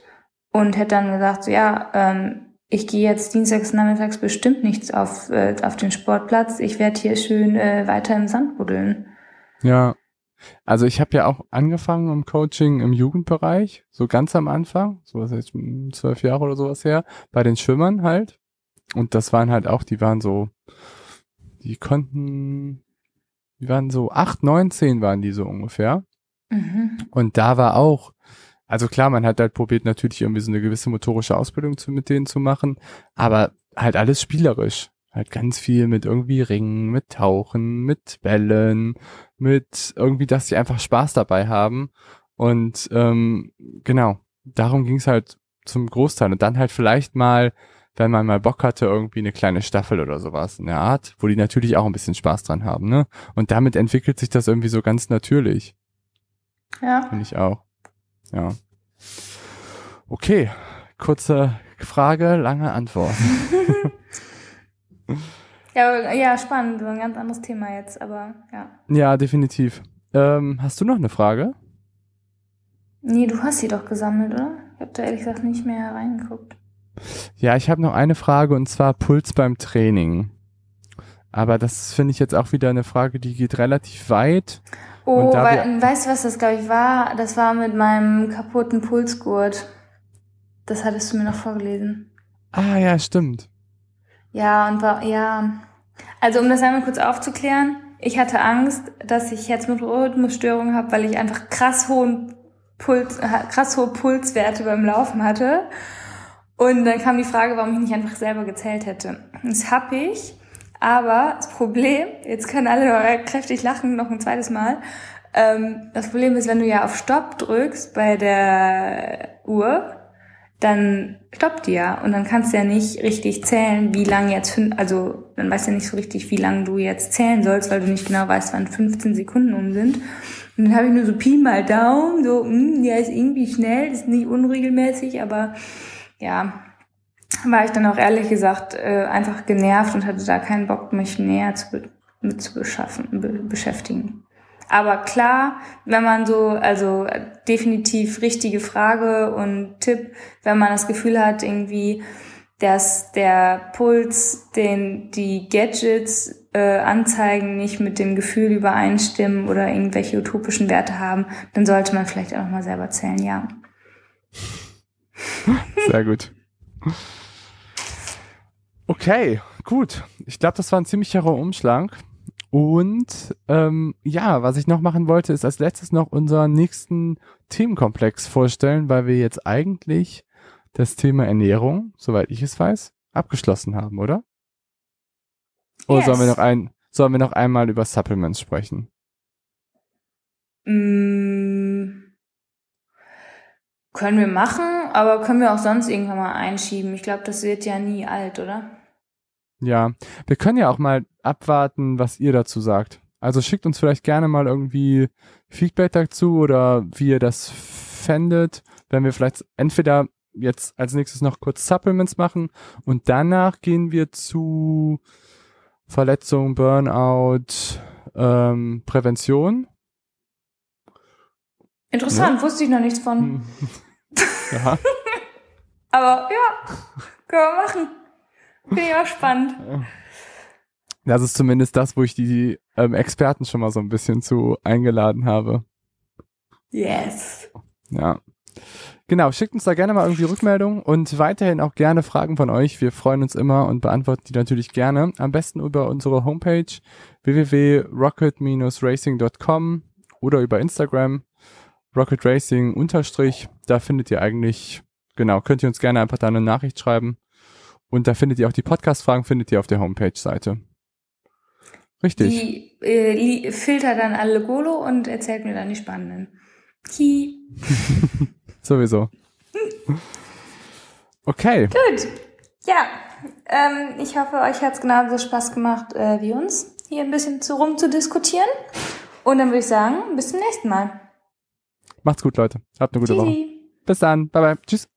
und hätte dann gesagt, so, ja, ähm, ich gehe jetzt dienstags nachmittags bestimmt nichts auf, äh, auf den Sportplatz, ich werde hier schön äh, weiter im Sand buddeln. Ja. Also ich habe ja auch angefangen im Coaching im Jugendbereich, so ganz am Anfang, so was jetzt zwölf Jahre oder sowas her, bei den Schwimmern halt. Und das waren halt auch, die waren so, die konnten, die waren so acht, neun, zehn waren die so ungefähr. Mhm. Und da war auch, also klar, man hat halt probiert natürlich irgendwie so eine gewisse motorische Ausbildung zu, mit denen zu machen, aber halt alles spielerisch. Halt ganz viel mit irgendwie Ringen, mit Tauchen, mit Bällen, mit irgendwie, dass die einfach Spaß dabei haben. Und ähm, genau, darum ging es halt zum Großteil. Und dann halt vielleicht mal, wenn man mal Bock hatte, irgendwie eine kleine Staffel oder sowas in der Art, wo die natürlich auch ein bisschen Spaß dran haben, ne? Und damit entwickelt sich das irgendwie so ganz natürlich. Ja. Finde ich auch. Ja. Okay, kurze Frage, lange Antwort. Ja, ja, spannend, ein ganz anderes Thema jetzt, aber ja. Ja, definitiv. Ähm, hast du noch eine Frage? Nee, du hast sie doch gesammelt, oder? Ich habe da ehrlich gesagt nicht mehr reingeguckt. Ja, ich habe noch eine Frage und zwar Puls beim Training. Aber das finde ich jetzt auch wieder eine Frage, die geht relativ weit. Oh, weil, wir- weißt du, was das, glaube ich, war? Das war mit meinem kaputten Pulsgurt. Das hattest du mir noch vorgelesen. Ah ja, stimmt. Ja, und war, ja. Also, um das einmal kurz aufzuklären, ich hatte Angst, dass ich Herzrhythmusstörungen habe, weil ich einfach krass hohen Puls, äh, krass hohe Pulswerte beim Laufen hatte. Und dann kam die Frage, warum ich nicht einfach selber gezählt hätte. Das hab ich. Aber das Problem, jetzt können alle noch kräftig lachen, noch ein zweites Mal. Ähm, das Problem ist, wenn du ja auf Stopp drückst bei der Uhr, dann stoppt die ja. Und dann kannst du ja nicht richtig zählen, wie lang jetzt, also dann weißt du ja nicht so richtig, wie lang du jetzt zählen sollst, weil du nicht genau weißt, wann 15 Sekunden um sind. Und dann habe ich nur so Pi mal Daumen, so, hm, der ist irgendwie schnell, ist nicht unregelmäßig, aber ja, war ich dann auch ehrlich gesagt äh, einfach genervt und hatte da keinen Bock, mich näher zu, mit zu beschaffen, be beschäftigen. Aber klar, wenn man so, also definitiv richtige Frage und Tipp, wenn man das Gefühl hat, irgendwie, dass der Puls, den die Gadgets äh, anzeigen, nicht mit dem Gefühl übereinstimmen oder irgendwelche utopischen Werte haben, dann sollte man vielleicht auch mal selber zählen, ja. Sehr gut. Okay, gut. Ich glaube, das war ein ziemlicher Umschlag. Und ähm, ja, was ich noch machen wollte, ist als letztes noch unseren nächsten Themenkomplex vorstellen, weil wir jetzt eigentlich das Thema Ernährung, soweit ich es weiß, abgeschlossen haben, oder? Oder Yes. sollen wir noch ein, sollen wir noch einmal über Supplements sprechen? Mm, können wir machen, aber können wir auch sonst irgendwann mal einschieben. Ich glaube, das wird ja nie alt, oder? Ja, wir können ja auch mal abwarten, was ihr dazu sagt. Also schickt uns vielleicht gerne mal irgendwie Feedback dazu oder wie ihr das fändet, wenn wir vielleicht entweder jetzt als nächstes noch kurz Supplements machen und danach gehen wir zu Verletzung, Burnout, ähm, Prävention. Interessant, wusste ich noch nichts von. Ja. Aber ja, können wir machen. Finde ich auch spannend. Das ist zumindest das, wo ich die ähm, Experten schon mal so ein bisschen zu eingeladen habe. Yes. Ja. Genau, schickt uns da gerne mal irgendwie Rückmeldungen und weiterhin auch gerne Fragen von euch. Wir freuen uns immer und beantworten die natürlich gerne. Am besten über unsere Homepage www.rocket-racing.com oder über Instagram Rocket Racing unterstrich. Da findet ihr eigentlich, genau, könnt ihr uns gerne einfach da eine Nachricht schreiben. Und da findet ihr auch die Podcast-Fragen, findet ihr auf der Homepage-Seite. Richtig. Die äh, filter dann alle Golo und erzählt mir dann die spannenden. Ki. Sowieso. Okay. Gut. Ja, ähm, ich hoffe, euch hat es genauso Spaß gemacht äh, wie uns, hier ein bisschen zu rumzudiskutieren. Und dann würde ich sagen, bis zum nächsten Mal. Macht's gut, Leute. Habt eine gute Tschüssi. Woche. Bis dann. Bye bye. Tschüss.